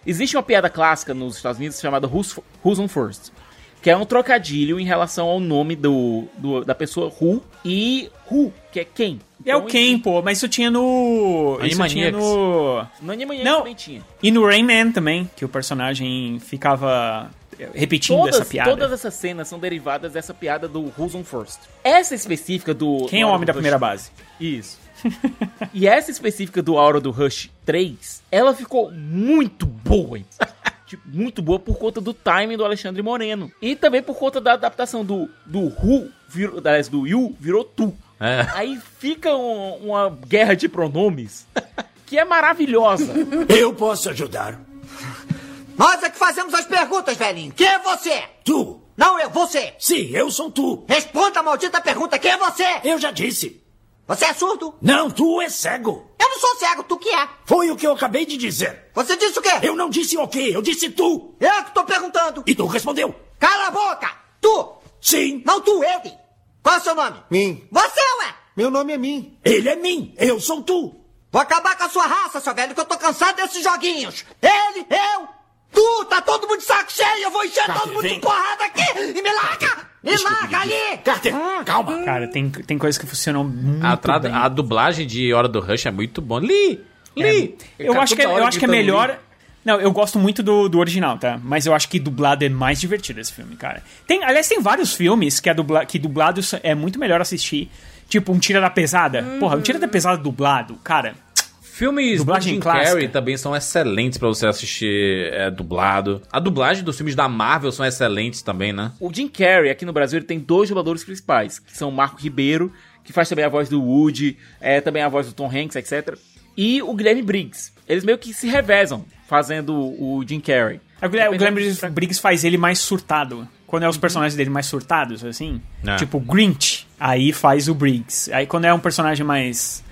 Existe uma piada clássica nos Estados Unidos chamada Who's, Who's on First? Que é um trocadilho em relação ao nome do, do- da pessoa Who e Who, que é quem. É o Ken, pô, mas isso tinha no. Isso tinha no. No Animaniacs Não. também tinha. E no Rayman também, que o personagem ficava repetindo Todas, essa piada. todas essas cenas são derivadas dessa piada do Who's on First. Essa específica do. Quem é o homem da Rush- primeira base? Isso. *laughs* e essa específica do Aura do Rush 3, ela ficou muito boa. hein? *laughs* Tipo, muito boa por conta do timing do Alexandre Moreno. E também por conta da adaptação do, do Ru, virou, aliás, do Yu, virou Tu. É. Aí fica um- uma guerra de pronomes *laughs* que é maravilhosa. Eu posso ajudar. Nós é que fazemos as perguntas, velhinho. Quem é você? Tu. Não, eu, você. Sim, eu sou tu. Responda a maldita pergunta. Quem é você? Eu já disse. Você é surdo? Não, tu é cego. Eu não sou cego, tu que é. Foi o que eu acabei de dizer. Você disse o quê? Eu não disse o quê, eu disse tu. Eu que tô perguntando. E tu respondeu. Cala a boca! Tu! Sim. Não tu, ele! Qual é o seu nome? Mim. Você, ué! Meu nome é Mim. Ele é mim, eu sou tu. Vou acabar com a sua raça, seu velho, que eu tô cansado desses joguinhos. Ele, eu, tu, tá todo mundo de saco cheio, eu vou encher Carter, todo mundo vem. de porrada aqui e me larga! Me larga ali! Carter, calma. Cara, tem, tem coisas que funcionam muito A, bem. a dublagem de Hora do Rush é muito boa. Lee! Lee! Eu Cara, acho que, é- eu hora acho que é melhor. Lee. Não, eu gosto muito do, do original, tá? Mas eu acho que dublado é mais divertido esse filme, cara. Tem, aliás, tem vários filmes que, a dubla, que dublado é muito melhor assistir. Tipo, um Tira da Pesada. Porra, um Tira da Pesada dublado, cara. Filmes Dublagem do Jim clássica. Carrey também são excelentes pra você assistir é, dublado. A dublagem dos filmes da Marvel são excelentes também, né? O Jim Carrey, aqui no Brasil, ele tem dois dubladores principais, que são o Marco Ribeiro, que faz também a voz do Woody, é, também a voz do Tom Hanks, etc. E o Guilherme Briggs. Eles meio que se revezam fazendo o Jim Carrey. O Guilherme, o Guilherme Briggs faz ele mais surtado. Quando é os personagens dele mais surtados, assim. É. Tipo, Grinch. Aí faz o Briggs. Aí quando é um personagem mais.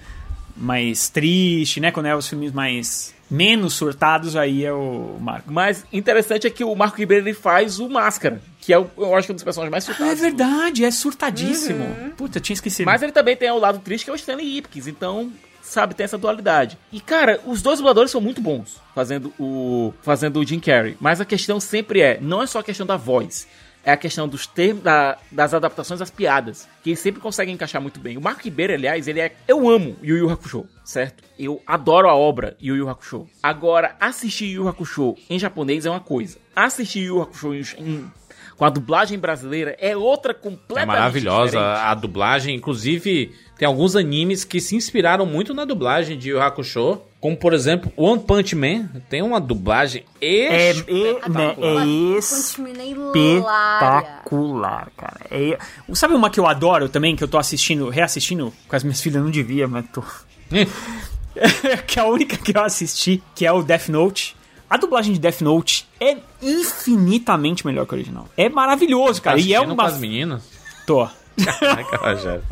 Mais triste, né? Quando é os filmes mais. menos surtados, aí é o Marco. Mas interessante é que o Marco Ribeiro ele faz o Máscara, que é, o, eu acho que é um dos personagens mais Ah, é surtados. verdade, é surtadíssimo. Puta, tinha esquecido. Mas ele também tem o lado triste, que é o Stanley Ipkiss, então, sabe, tem essa dualidade. E, cara, os dois dubladores são muito bons fazendo o, fazendo o Jim Carrey. Mas a questão sempre é, não é só a questão da voz, é a questão dos termos, da- das adaptações das piadas, que eles sempre conseguem encaixar muito bem. O Marco Ribeiro, aliás, ele é... Eu amo Yu Yu Hakusho, certo? Eu adoro a obra Yu Yu Hakusho. Agora, assistir Yu Yu Hakusho em japonês é uma coisa. Assistir Yu Yu Hakusho em... em- com a dublagem brasileira é outra É completamente maravilhosa diferente. a dublagem. Inclusive, tem alguns animes que se inspiraram muito na dublagem de Yu Hakusho. Como, por exemplo, One Punch Man. Tem uma dublagem É, espetacular. é Hilária. espetacular, cara. É- sabe uma que eu adoro também, que eu tô assistindo, reassistindo com as minhas *laughs* filhas, não devia, mas tô. *laughs* que é a única que eu assisti, que é o Death Note. A dublagem de Death Note é infinitamente melhor que a original. É maravilhoso, cara. Tá e é uma. com as meninas? Tô. *laughs* Caraca, Rogério.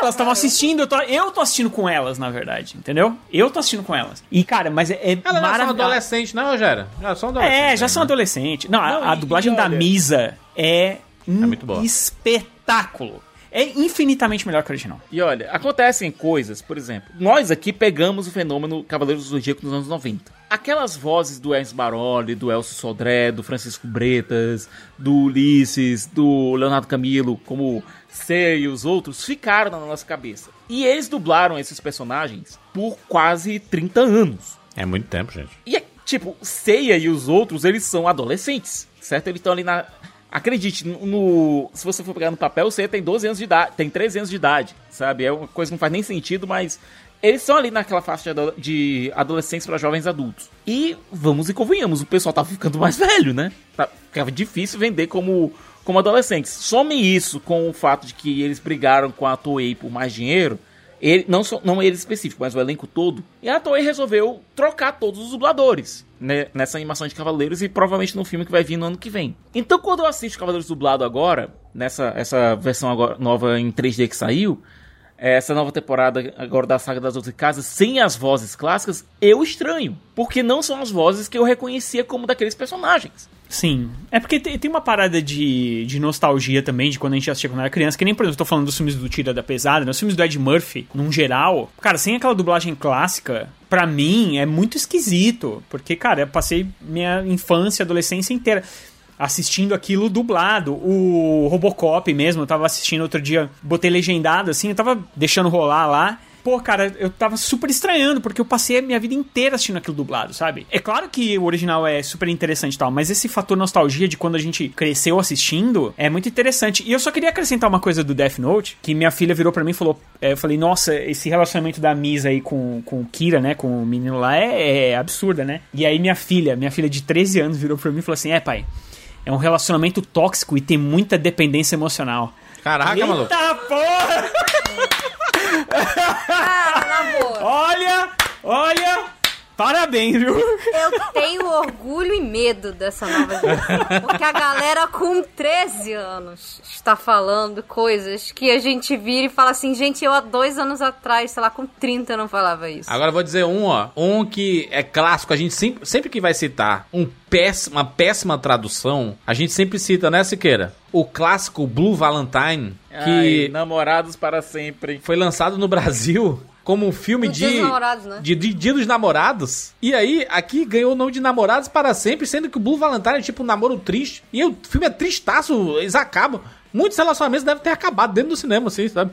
Elas estavam assistindo, eu tô, eu tô assistindo com elas, na verdade, entendeu? Eu tô assistindo com elas. E, cara, mas é, é Elas já são adolescentes, né, Rogério? Já são adolescentes. É, já né? são adolescentes. Não, a- Não, a, e- dublagem e da Misa é, muito boa. um espetáculo. É infinitamente melhor que o original. E olha, acontecem coisas, por exemplo, nós aqui pegamos o fenômeno Cavaleiros do Zodíaco nos anos 90. Aquelas vozes do Ernst Baroli, do Elcio Sodré, do Francisco Bretas, do Ulisses, do Leonardo Camilo, como C e os outros, ficaram na nossa cabeça. E eles dublaram esses personagens por quase 30 anos. É muito tempo, gente. E, é, tipo, Seiya e os outros, eles são adolescentes, certo? Eles estão ali na... Acredite, no, se você for pegar no papel, Seiya tem 12 anos de idade, tem 13 anos de idade, sabe? É uma coisa que não faz nem sentido, mas eles são ali naquela faixa de ado- de adolescentes para jovens adultos. E vamos e convenhamos, o pessoal tava ficando mais *laughs* velho, né? Tá, ficava difícil vender como, como adolescentes. Some isso com o fato de que eles brigaram com a Toei por mais dinheiro, ele, não, não ele específico, mas o elenco todo. E a Toei resolveu trocar todos os dubladores né, nessa animação de Cavaleiros e provavelmente no filme que vai vir no ano que vem. Então, quando eu assisto Cavaleiros dublado agora, nessa essa versão agora, nova em 3D que saiu, essa nova temporada agora da saga das outras casas, sem as vozes clássicas, eu estranho. Porque não são as vozes que eu reconhecia como daqueles personagens. Sim. É porque tem, uma parada de, de nostalgia também, de quando a gente assistia quando era criança, que nem, por exemplo, eu tô falando dos filmes do Tira da Pesada, né? Os filmes do Ed Murphy, num geral, cara, sem aquela dublagem clássica, pra mim é muito esquisito. Porque, cara, eu passei minha infância, adolescência inteira assistindo aquilo dublado. O Robocop mesmo, eu tava assistindo outro dia, botei legendado assim, eu tava deixando rolar lá. Pô, cara, eu tava super estranhando, porque eu passei a minha vida inteira assistindo aquilo dublado, sabe? É claro que o original é super interessante e tal, mas esse fator nostalgia de quando a gente cresceu assistindo é muito interessante. E eu só queria acrescentar uma coisa do Death Note, que minha filha virou pra mim e falou: é, eu falei, nossa, esse relacionamento da Misa aí com, com o Kira, né? Com o menino lá é, é absurda, né? E aí minha filha, minha filha de 13 anos, virou pra mim e falou assim: é, pai. É um relacionamento tóxico e tem muita dependência emocional. Caraca, Eita maluco. porra! *laughs* Ah, na boa. Olha, olha, parabéns, viu? Eu tenho orgulho e medo dessa nova geração. Porque a galera com 13 anos está falando coisas que a gente vira e fala assim, gente, eu há dois anos atrás, sei lá, com 30 não falava isso. Agora eu vou dizer um, ó. Um que é clássico, a gente sempre, sempre que vai citar um péssimo, uma péssima tradução, a gente sempre cita, né, Siqueira? O clássico Blue Valentine, que Ai, namorados para sempre. foi lançado no Brasil como um filme de, Dia dos Namorados, né? de, de Dia dos Namorados. E aí, aqui ganhou o nome de Namorados para sempre, sendo que o Blue Valentine é tipo um namoro triste. E o filme é tristaço, eles acabam. Muitos relacionamentos devem ter acabado dentro do cinema, assim, sabe?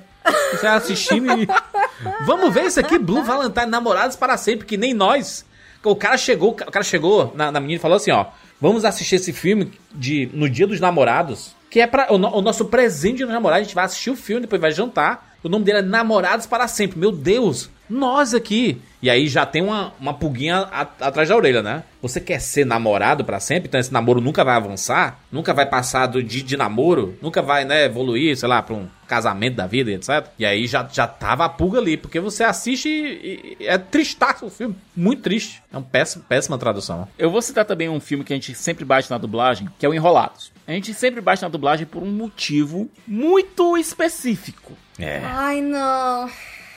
Você assistindo e. *laughs* Vamos ver isso aqui, Blue Valentine, Namorados para sempre, que nem nós. O cara chegou, o cara chegou na, na menina e falou assim, ó. Vamos assistir esse filme de no Dia dos Namorados, que é para o, o nosso presente dos namorados. A gente vai assistir o filme, depois vai jantar. O nome dele é Namorados para Sempre. Meu Deus, nós aqui. E aí já tem uma, uma pulguinha a- atrás da orelha, né? Você quer ser namorado para sempre, então esse namoro nunca vai avançar, nunca vai passar do de, de namoro, nunca vai, né, evoluir, sei lá, pra um casamento da vida, etc. E aí já, já tava a pulga ali, porque você assiste e, e é tristaço o filme. Muito triste. É uma péssima, péssima tradução. Eu vou citar também um filme que a gente sempre bate na dublagem, que é o Enrolados. A gente sempre bate na dublagem por um motivo muito específico. É. Ai, não.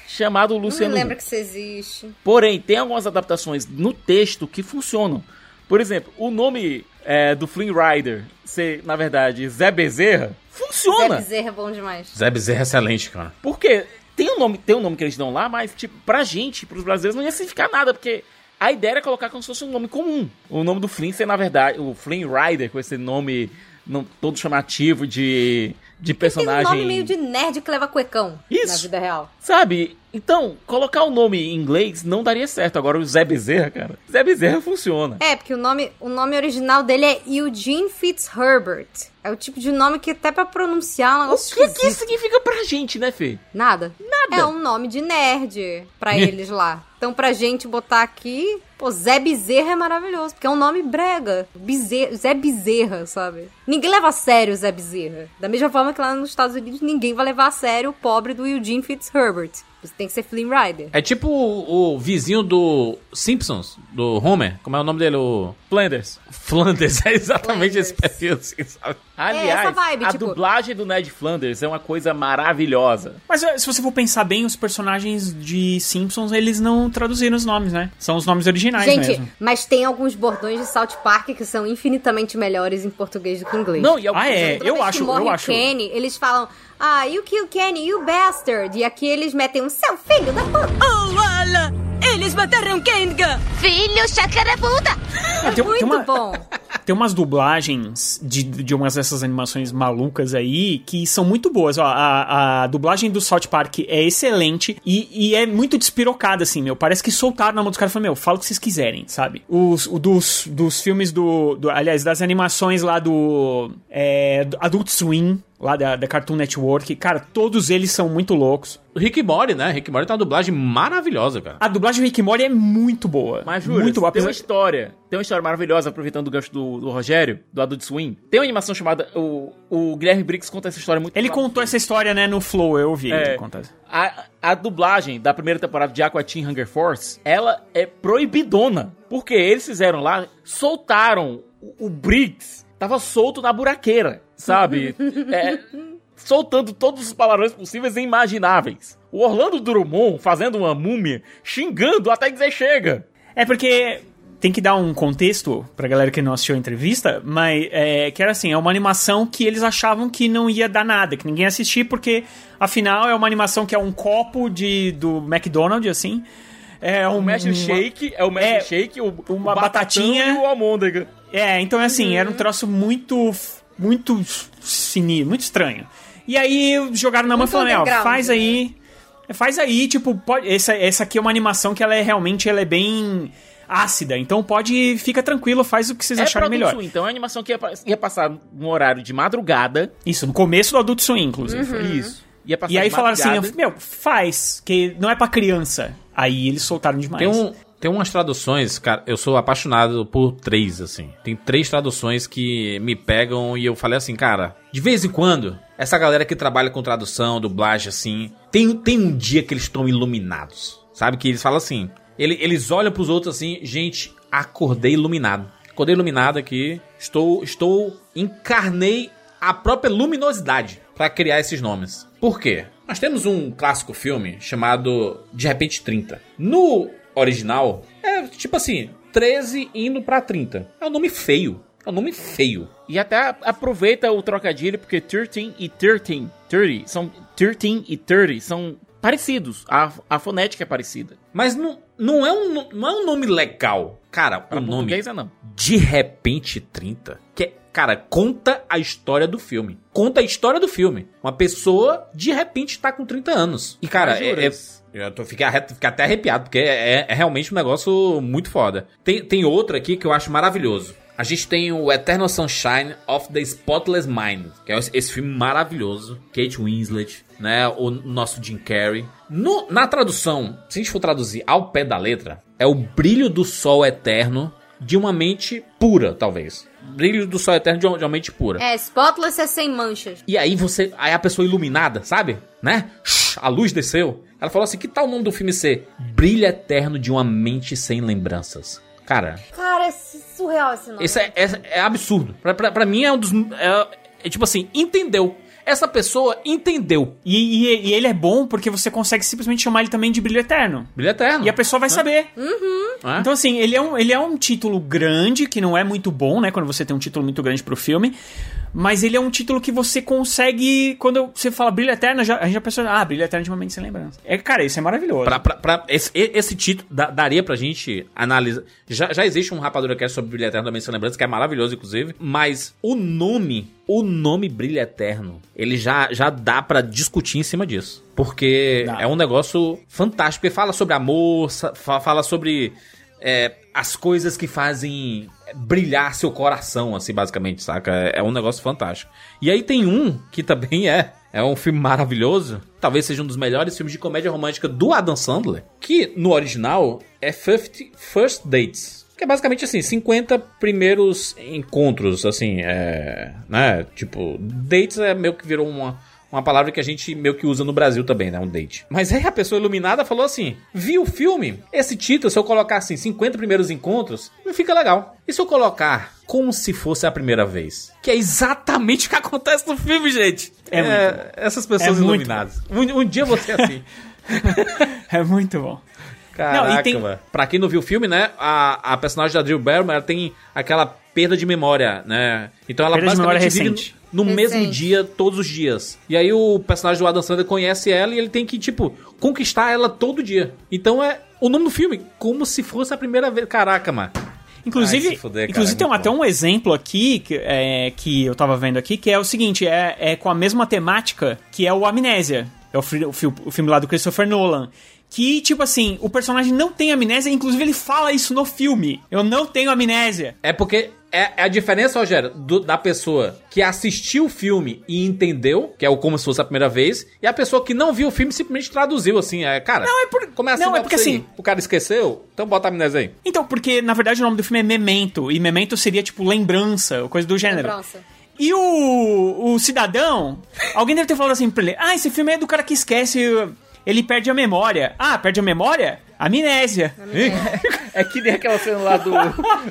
Chamado Não me Luciano lembra Huck. que isso existe. Porém, tem algumas adaptações no texto que funcionam. Por exemplo, o nome é, do Flynn Rider ser, na verdade, Zé Bezerra, Zé funciona. Bezerra é bom demais. Zé Bezerra é excelente, cara. Porque tem um nome, tem um nome que eles dão lá, mas tipo, pra gente, pros brasileiros, não ia significar nada, porque a ideia era colocar como se fosse um nome comum. O nome do Flynn ser, na verdade, o Flynn Rider, com esse nome não, todo chamativo de, de Tem um personagem. nome meio de nerd que leva cuecão Isso. na vida real. Sabe? Então, colocar o nome em inglês não daria certo. Agora o Zé Bezerra, cara. Zé Bezerra funciona. É, porque o nome, o nome original dele é Eugene Fitzherbert. É o tipo de nome que até pra pronunciar é um O negócio que, que esquisito. isso significa pra gente, né, Fê? Nada. Nada. É um nome de nerd pra *laughs* eles lá. Então pra gente botar aqui, pô, Zé Bezerra é maravilhoso, porque é um nome brega. Bezerra, Zé Bezerra, sabe? Ninguém leva a sério o Zé Bezerra. Da mesma forma que lá nos Estados Unidos ninguém vai levar a sério o pobre do Eugene Fitzherbert. Você tem que ser Flynn Rider. É tipo o, o vizinho do Simpsons, do Homer. Como é o nome dele? O Flanders. Flanders. *laughs* É exatamente Flanders. esse perfil, assim, sabe? Aliás, essa vibe, a tipo- dublagem do Ned Flanders é uma coisa maravilhosa. Mas eh, se você for pensar bem, os personagens de Simpsons, eles não traduziram os nomes, né? São os nomes originais Gente, mesmo. mas tem alguns bordões de South Park que são infinitamente melhores em português do que em inglês. Não, e é o- Ah, é? Eu acho, eu o acho. Kenny, eles falam, ah, you kill Kenny, you bastard. E aqui eles metem um seu filho da puta. Oh, ala! Eles mataram Kenga! Filho chacarabuda! Ah, tem, Muito tem uma- bom. *laughs* Tem umas dublagens de, de umas dessas animações malucas aí que são muito boas. Ó, a, a dublagem do South Park é excelente e, e é muito despirocada, assim, meu. Parece que soltaram na mão dos caras e falaram, meu, fala o que vocês quiserem, sabe? Os, o dos, dos filmes do, do- Aliás, das animações lá do, é, do Adult Swim, lá da, da Cartoon Network. Cara, todos eles são muito loucos. O Rick Mori, né? Rick Mori tem uma dublagem maravilhosa, cara. A dublagem do Rick Morty é muito boa. Mas juro, muito boa. tem uma história. Tem uma história maravilhosa, aproveitando o gancho do, do Rogério, do Adult Swim. Tem uma animação chamada. O, o Guilherme Briggs conta essa história muito Ele contou essa história, né, no Flow, eu ouvi É. ele contar. A, a dublagem da primeira temporada de Aqua Teen Hunger Force, ela é proibidona. Porque eles fizeram lá, soltaram o, o Briggs, tava solto na buraqueira, sabe? *laughs* É, soltando todos os palavrões possíveis e imagináveis. O Orlando Drummond fazendo uma múmia, xingando até dizer chega. É porque tem que dar um contexto pra galera que não assistiu a entrevista, mas é, que era assim, é uma animação que eles achavam que não ia dar nada, que ninguém ia assistir, porque afinal é uma animação que é um copo de, do McDonald's, assim. É um, O Mash uma- Shake é o Mash é, Shake, o, uma o batatinha- e o almôndega. É, então assim, era um troço muito, muito sinistro, muito estranho. E aí jogaram na mão e falaram, ó, faz né? aí, Faz aí, tipo, pode, essa, essa aqui é uma animação que ela é realmente ela é bem ácida. Então pode, fica tranquilo, faz o que vocês é acharem melhor. Swim, então é uma animação que ia, ia passar no horário de madrugada. Isso, no começo do Adult Swim, inclusive. Uhum. Isso. Ia passar E aí de falaram assim, meu, faz, que não é pra criança. Aí eles soltaram demais. Tem, um, tem umas traduções, cara, eu sou apaixonado por três, assim. Tem três traduções que me pegam e eu falei assim, cara, de vez em quando, essa galera que trabalha com tradução, dublagem, assim, tem, tem um dia que eles estão iluminados. Sabe? Que eles falam assim, ele- eles olham pros outros assim, gente, acordei iluminado. Acordei iluminado aqui, estou, estou, encarnei a própria luminosidade pra criar esses nomes. Por quê? Nós temos um clássico filme chamado De Repente 30. No original, é tipo assim, 13 indo pra 30. É um nome feio. É um nome feio. E até aproveita o trocadilho, porque 13 e 13, 30 são 13 e 30 são parecidos. A, a fonética é parecida. Mas não, não, é um, não é um nome legal. Cara, Pra o nome é não. De Repente 30. Que, é- cara, conta a história do filme. Conta a história do filme. Uma pessoa, de repente, tá com 30 anos. E, cara, é, é- eu tô, fiquei até arrepiado, porque é, é realmente um negócio muito foda. Tem, tem outro aqui que eu acho maravilhoso. A gente tem o Eternal Sunshine of the Spotless Mind, que é esse, filme maravilhoso. Kate Winslet, né? O nosso Jim Carrey. No- na tradução, se a gente for traduzir ao pé da letra, é o brilho do sol eterno de uma mente pura, talvez. Brilho do sol eterno de uma, de uma mente pura. É, Spotless é sem manchas. E aí você. Aí a pessoa iluminada, sabe? Né? A luz desceu. Ela falou assim: que tal o nome do filme ser Brilho Eterno de uma Mente Sem Lembranças? Cara, Cara, é surreal esse nome. isso é, é, é absurdo. Pra, pra, pra mim é um dos. É, é tipo assim, entendeu. Essa pessoa entendeu. E, e- e ele é bom porque você consegue simplesmente chamar ele também de Brilho Eterno. Brilho Eterno. E a pessoa vai saber. É? Então, assim, ele é, um, ele é um título grande, que não é muito bom, né? Quando você tem um título muito grande pro filme. Mas ele é um título que você consegue. Quando você fala Brilho Eterno, já, a gente já pensa, ah, Brilho Eterno de uma mente sem lembrança. É, cara, isso é maravilhoso. Pra, pra, pra- esse, esse título da- daria pra gente analisar. Já, já existe um Rapadura Cast sobre Brilho Eterno também, se lembrança, que é maravilhoso, inclusive. Mas o nome, o nome Brilho Eterno, ele já, já dá pra discutir em cima disso. Porque Dá. é um negócio fantástico. Porque fala sobre amor, fala sobre é, as coisas que fazem brilhar seu coração, assim, basicamente, saca? É, é um negócio fantástico. E aí tem um que também é. É um filme maravilhoso. Talvez seja um dos melhores filmes de comédia romântica do Adam Sandler. Que no original é 50 First Dates. Que é basicamente assim, 50 primeiros encontros, assim, é. Né? Tipo, dates é meio que virou uma. Uma palavra que a gente meio que usa no Brasil também, né? Um date. Mas aí a pessoa iluminada falou assim: viu o filme? Esse título, se eu colocar assim, 50 primeiros encontros, não fica legal. E se eu colocar como se fosse a primeira vez? Que é exatamente o que *laughs* acontece no filme, gente. É muito bom. Essas pessoas É iluminadas. Um, um dia você é assim. *laughs* É muito bom. Caraca, Não, tem- mano. Pra quem não viu o filme, né? A, a personagem da Drew Barrymore ela tem aquela perda de memória, né? Então ela Perda de memória basicamente vive recente. no mesmo dia, todos os dias. E aí o personagem do Adam Sandler conhece ela e ele tem que, tipo, conquistar ela todo dia. Então é o nome do filme, como se fosse a primeira vez. Caraca, mano. Inclusive, Ai, fuder, cara, inclusive é tem um- até bom. um exemplo aqui que, é, que eu tava vendo aqui, que é o seguinte, é, é com a mesma temática que é o Amnésia. É o, o, fi- o filme lá do Christopher Nolan. Que, tipo assim, o personagem não tem amnésia, inclusive ele fala isso no filme. Eu não tenho amnésia. É porque é, é a diferença, Rogério, do- da pessoa que assistiu o filme e entendeu, que é o como se fosse a primeira vez, e a pessoa que não viu o filme simplesmente traduziu assim. É, cara, Não, é por- como é assim? não, é porque assim- O cara esqueceu? Então bota a amnésia aí. Então, porque na verdade o nome do filme é Memento, e Memento seria tipo lembrança, ou coisa do gênero. Lembrança. E o, o cidadão, alguém deve ter falado assim pra ele: Ah, esse filme é do cara que esquece, ele perde a memória. Ah, perde a memória? Amnésia. *laughs* É que nem aquela cena lá do,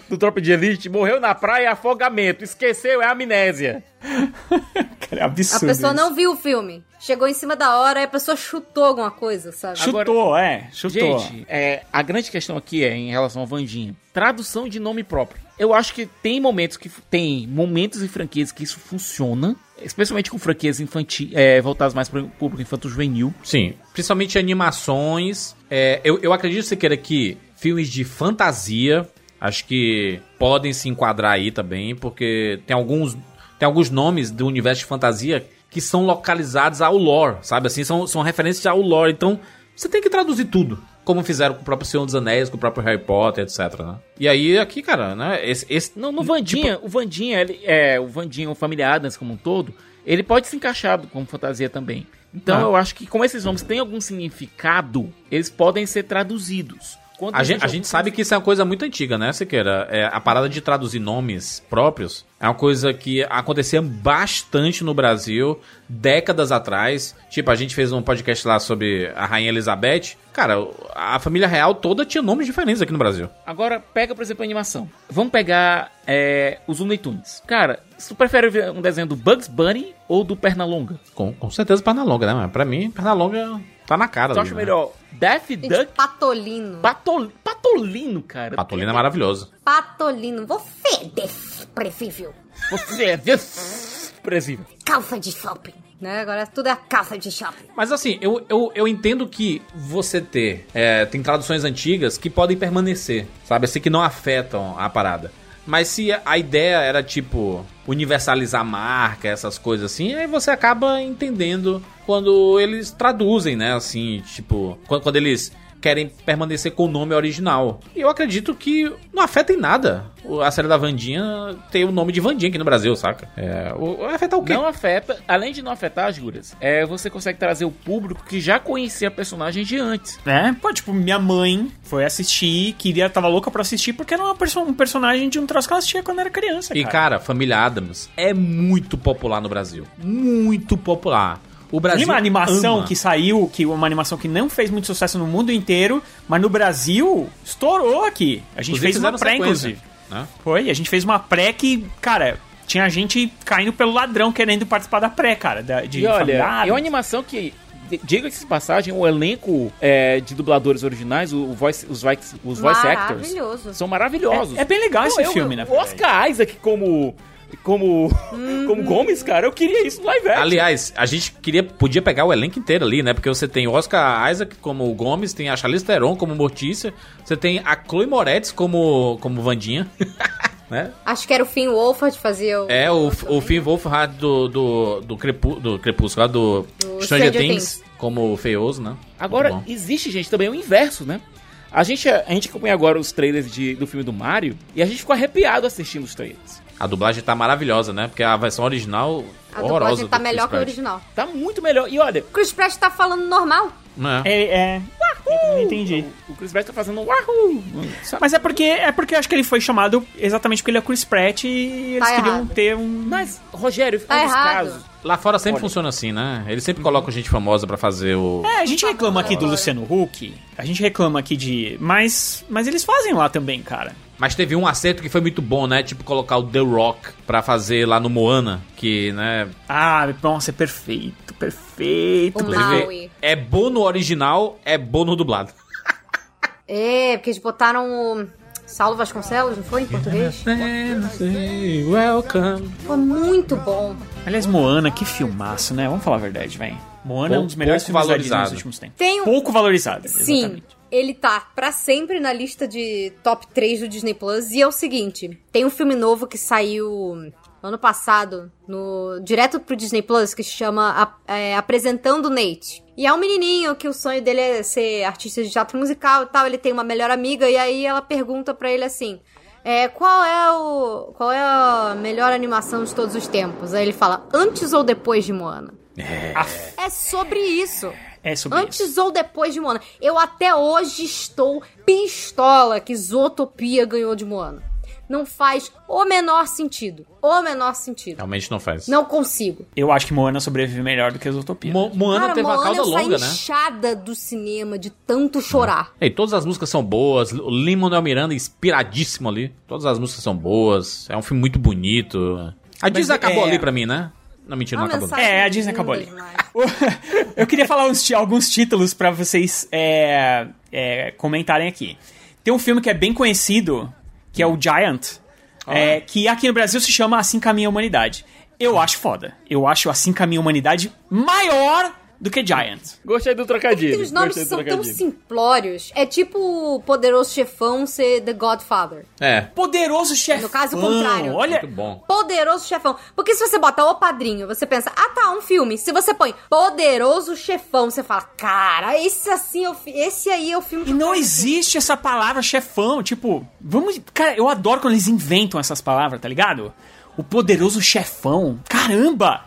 do Tropa de Elite, morreu na praia, afogamento, esqueceu, é amnésia. *laughs* Cara, é A absurdo. pessoa isso. não viu o filme. Chegou em cima da hora e a pessoa chutou alguma coisa, sabe? Chutou, é, chutou. Gente, é, a grande questão aqui é em relação ao Vandinha. Tradução de nome próprio. Eu acho que tem momentos que tem momentos e franquias que isso funciona, especialmente com franquias infantis, é, voltadas mais para o público infanto juvenil. Sim, principalmente animações. É, eu, eu acredito, Sequeira, que filmes de fantasia, acho que podem se enquadrar aí também, porque tem alguns, tem alguns nomes do universo de fantasia que são localizados ao lore, sabe? Assim, são, são referências ao lore. Então, você tem que traduzir tudo. Como fizeram com o próprio Senhor dos Anéis, com o próprio Harry Potter, etc, né? E aí, aqui, cara, né? Esse, esse Não, no Vandinha, o Vandinha, ele, é, o Vandinha, o Família Adams como um todo, ele pode se encaixar como fantasia também. Então Ah. eu acho que como esses nomes têm algum significado, eles podem ser traduzidos. Quando A gente, a gente sabe que isso é uma coisa muito antiga, né, Siqueira? É, a parada de traduzir nomes próprios é uma coisa que acontecia bastante no Brasil décadas atrás. Tipo, a gente fez um podcast lá sobre a Rainha Elizabeth. Cara, a família real toda tinha nomes diferentes aqui no Brasil. Agora, pega, por exemplo, a animação. Vamos pegar é, os Looney Tunes. Cara, se tu prefere ver um desenho do Bugs Bunny ou do Pernalonga? Com, com certeza Pernalonga, né? Mas pra mim, Pernalonga tá na cara. Acha né? melhor Daffy Gente, Duck? Patolino. Patol... Patolino, cara. Patolino é maravilhoso. Patolino. Você é desprezível. Você é desprezível. Calça de shopping. Né? Agora tudo é calça de shopping. Mas assim, eu, eu, eu entendo que você ter. é, tem traduções antigas que podem permanecer, sabe? Assim, que não afetam a parada. Mas se a ideia era, tipo, universalizar marca, essas coisas assim, aí você acaba entendendo quando eles traduzem, né? Assim, tipo, quando, quando eles querem permanecer com o nome original. E eu acredito que não afeta em nada o- a série da Vandinha ter o nome de Vandinha aqui no Brasil, saca? É, o, vai afetar o quê? Não afeta, além de não afetar, Juras, é, você consegue trazer o público que já conhecia a personagem de antes. É, pô, tipo, minha mãe foi assistir, queria, tava louca pra assistir porque era uma perso um personagem de um troço que ela assistia quando era criança, E, cara. cara, Família Adams é muito popular no Brasil. Muito popular. O Brasil. Tem uma animação ama. que saiu, que uma animação que não fez muito sucesso no mundo inteiro, mas no Brasil estourou aqui. A gente Inclusive, fez uma pré, sequência, inclusive. né? Foi, a gente fez uma pré que, cara, tinha gente caindo pelo ladrão querendo participar da pré, cara. Da, de E olha, é uma animação que, diga-se de passagem, o elenco é, de dubladores originais, o, voice, os, voice, os voice actors, são maravilhosos. É- é bem legal esse eu- filme, O Oscar Isaac como... Como, *laughs* como Gomes, cara, eu queria isso no live action. Aliás, a gente queria, podia pegar o elenco inteiro ali, né? Porque você tem o Oscar Isaac como o Gomes, tem a Charlize Theron como Mortícia, você tem a Chloe Moretz como, como Vandinha, *laughs* né? Acho que era o Finn Wolfhard fazia o... É o, o Finn Wolfhard do, do, do, Crepu, do Crepúsculo, do, Do Stranger, Stranger Things, Things. como feioso, né? Agora, existe, gente, também o inverso, né? A gente, a gente acompanha agora os trailers de- do filme do Mario e a gente ficou arrepiado assistindo os trailers. A dublagem tá maravilhosa, né? Porque a versão original, A horrorosa. dublagem tá do melhor Chris que o original. Tá muito melhor. E olha, Chris Pratt tá falando normal. É. É, é. Eu não entendi. o Chris Pratt tá fazendo um wahoo! sabe? Mas é porque é porque eu acho que ele foi chamado exatamente porque ele é o Chris Pratt e eles Tá queriam errado. ter um. Mas, Rogério, Tá um errado. casos. Lá fora sempre Olha. funciona assim, né? Eles sempre colocam gente famosa pra fazer o. É, a gente reclama aqui do Luciano Huck, a gente reclama aqui de. Mas, mas eles fazem lá também, cara. Mas teve um acerto que foi muito bom, né? Tipo, colocar o The Rock pra fazer lá no Moana, que, né? Ah, nossa, é perfeito, perfeito. O Maui. é bom no original, é bom no dublado. É, porque eles botaram o Saulo Vasconcelos, não foi em português? Welcome. Foi muito bom. Aliás, Moana, que filmaço, né? Vamos falar a verdade, velho. Moana é um dos Pouco- melhores pouco filmes da Disney valorizado. nos últimos tempos. Tem um- Pouco valorizado, Sim, exatamente. Ele tá pra sempre na lista de top 3 do Disney Plus. E é o seguinte: tem um filme novo que saiu ano passado, no direto pro Disney Plus, que se chama é, Apresentando Nate. E é um menininho que o sonho dele é ser artista de teatro musical e tal. Ele tem uma melhor amiga, e aí ela pergunta pra ele assim. É, qual é o. Qual é a melhor animação de todos os tempos? Aí ele fala, antes ou depois de Moana? É sobre isso. É sobre Antes isso. ou depois de Moana. Eu até hoje estou pistola que Zootopia ganhou de Moana. Não faz o menor sentido. O menor sentido. Realmente não faz. Não consigo. Eu acho que Moana sobrevive melhor do que as Utopia. Mo Moana Cara, teve uma Moana cauda eu saí longa, né? inchada do cinema de tanto chorar. E todas as músicas são boas. O Lin-Manuel Miranda é inspiradíssimo ali. Todas as músicas são boas. É um filme muito bonito. A Disney acabou é- ali pra mim, né? Não, mentira, não Uma acabou. É, a Disney acabou ali. *laughs* Eu queria falar uns alguns títulos pra vocês é, é, comentarem aqui. Tem um filme que é bem conhecido, que é o Giant, é, que aqui no Brasil se chama Assim Caminha a Humanidade. Eu acho foda. Eu acho Assim Caminha a Humanidade maior do que Giant. Gostei do trocadilho. Tem os nomes são tão simplórios. É tipo o poderoso chefão ser The Godfather. É. Poderoso chefão. No caso contrário. Olha, Muito bom. Poderoso chefão. Porque se você bota o padrinho, você pensa, ah tá, um filme. Se você põe poderoso chefão, você fala, cara, esse assim, é o esse aí é o filme que E não quero existe essa palavra chefão, tipo, vamos. Cara, eu adoro quando eles inventam essas palavras, tá ligado? O poderoso chefão. Caramba!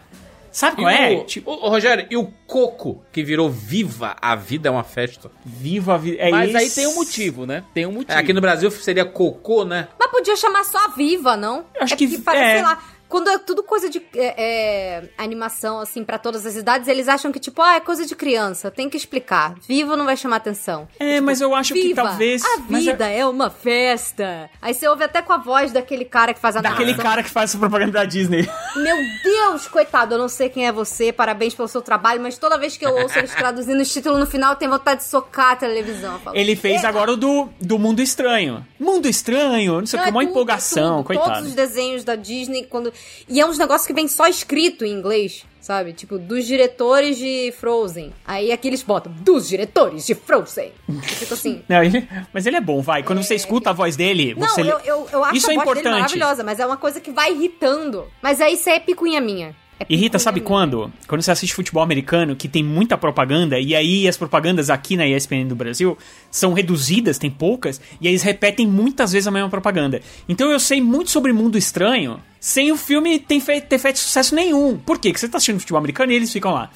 Sabe qual é? o, Tipo, o- o Rogério, e o Coco, que virou Viva a Vida é uma festa? viva a vida. É Mas aí esse- tem um motivo, né? Tem um motivo. É, aqui no Brasil seria Cocô, né? Mas podia chamar só Viva, não? Acho é que- é. sei lá, quando é tudo coisa de é, é, animação, assim, pra todas as idades, eles acham que, tipo, ah, é coisa de criança, tem que explicar. Viva não vai chamar atenção. É, mas eu acho que talvez. a mas é- vida é... uma festa. Aí você ouve até com a voz daquele cara que faz a Daquele cara que faz essa propaganda da Disney. *laughs* Meu Deus, coitado, eu não sei quem é você, parabéns pelo seu trabalho, mas toda vez que eu ouço eles traduzindo os títulos no final, eu tenho vontade de socar a televisão. Falo, Ele fez agora o do, do Mundo Estranho. Mundo Estranho, não sei o que, é uma empolgação, tudo. coitado. Todos os desenhos da Disney, quando. E é uns negócios que vem só escrito em inglês, sabe? Tipo, dos diretores de Frozen. Aí aqui eles botam, dos diretores de Frozen. Tipo assim. *laughs* Não, ele- mas ele é bom, vai. Quando você escuta a voz dele, Não, você. eu, eu, eu acho Isso a é voz dele importante. maravilhosa, mas é uma coisa que vai irritando. Mas aí isso é picuinha minha. É Irrita, sabe quando? Quando você assiste futebol americano, que tem muita propaganda, e aí as propagandas aqui na ESPN do Brasil são reduzidas, tem poucas, e aí eles repetem muitas vezes a mesma propaganda. Então eu sei muito sobre Mundo Estranho, sem o filme ter feito, ter feito sucesso nenhum. Por quê? Porque você tá assistindo futebol americano e eles ficam lá.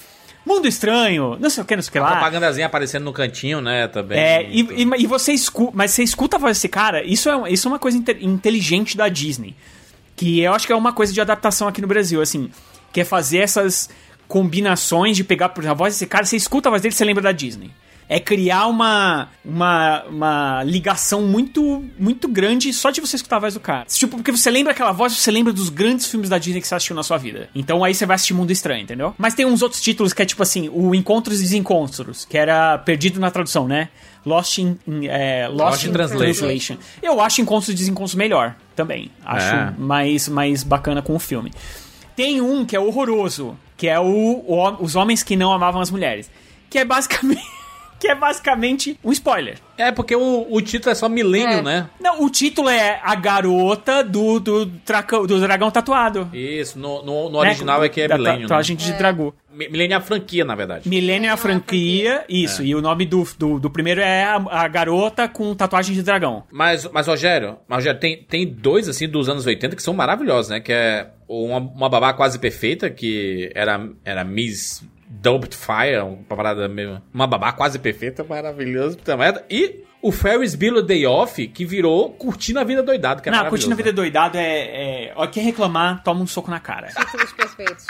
Mundo Estranho, não sei o que, não sei o que lá. Propagandazinha aparecendo no cantinho, né, também. É, e, e- e você escuta, mas você escuta a voz desse cara, isso é, isso é uma coisa inte- inteligente da Disney. Que eu acho que é uma coisa de adaptação aqui no Brasil, assim, que é fazer essas combinações de pegar por exemplo, a voz desse cara, você escuta a voz dele, você lembra da Disney. É criar uma, uma, uma ligação muito muito grande só de você escutar a voz do cara. Tipo, porque você lembra aquela voz, você lembra dos grandes filmes da Disney que você assistiu na sua vida. Então aí você vai assistir Mundo Estranho, entendeu? Mas tem uns outros títulos que é tipo assim, o Encontros e Desencontros, que era perdido na tradução, né? Lost in, é, Lost Lost in in Translation. Translation. Eu acho Encontros e Desencontros melhor também. Acho É. mais, mais bacana com o filme. Tem um que é horroroso, que é o, o- Os Homens que Não Amavam as Mulheres. Que é basicamente. Que é basicamente um spoiler. É, porque o, o título é só milênio, É. né? Não, o título é A Garota do, do, tracão- do Dragão Tatuado. Isso, no, no, no Né? original é que é da milênio, né? tatuagem de dragão. Mi- Milênio é a franquia, na verdade. Milênio é a franquia, isso. E o nome do, do, do primeiro é a, a Garota com tatuagem de dragão. Mas, mas Rogério, Rogério tem, tem dois, assim, dos anos 80 que são maravilhosos, né? Que é uma, uma babá quase perfeita, que era, era Miss Doubtfire, uma parada meio... Uma babá quase perfeita, maravilhoso também. E o Ferris Bueller Day Off, que virou Curtindo a Vida Doidado, que é Não, maravilhoso. Curtindo a Vida Doidado é, é. Ó, quem reclamar, toma um soco na cara. Títulos perfeitos.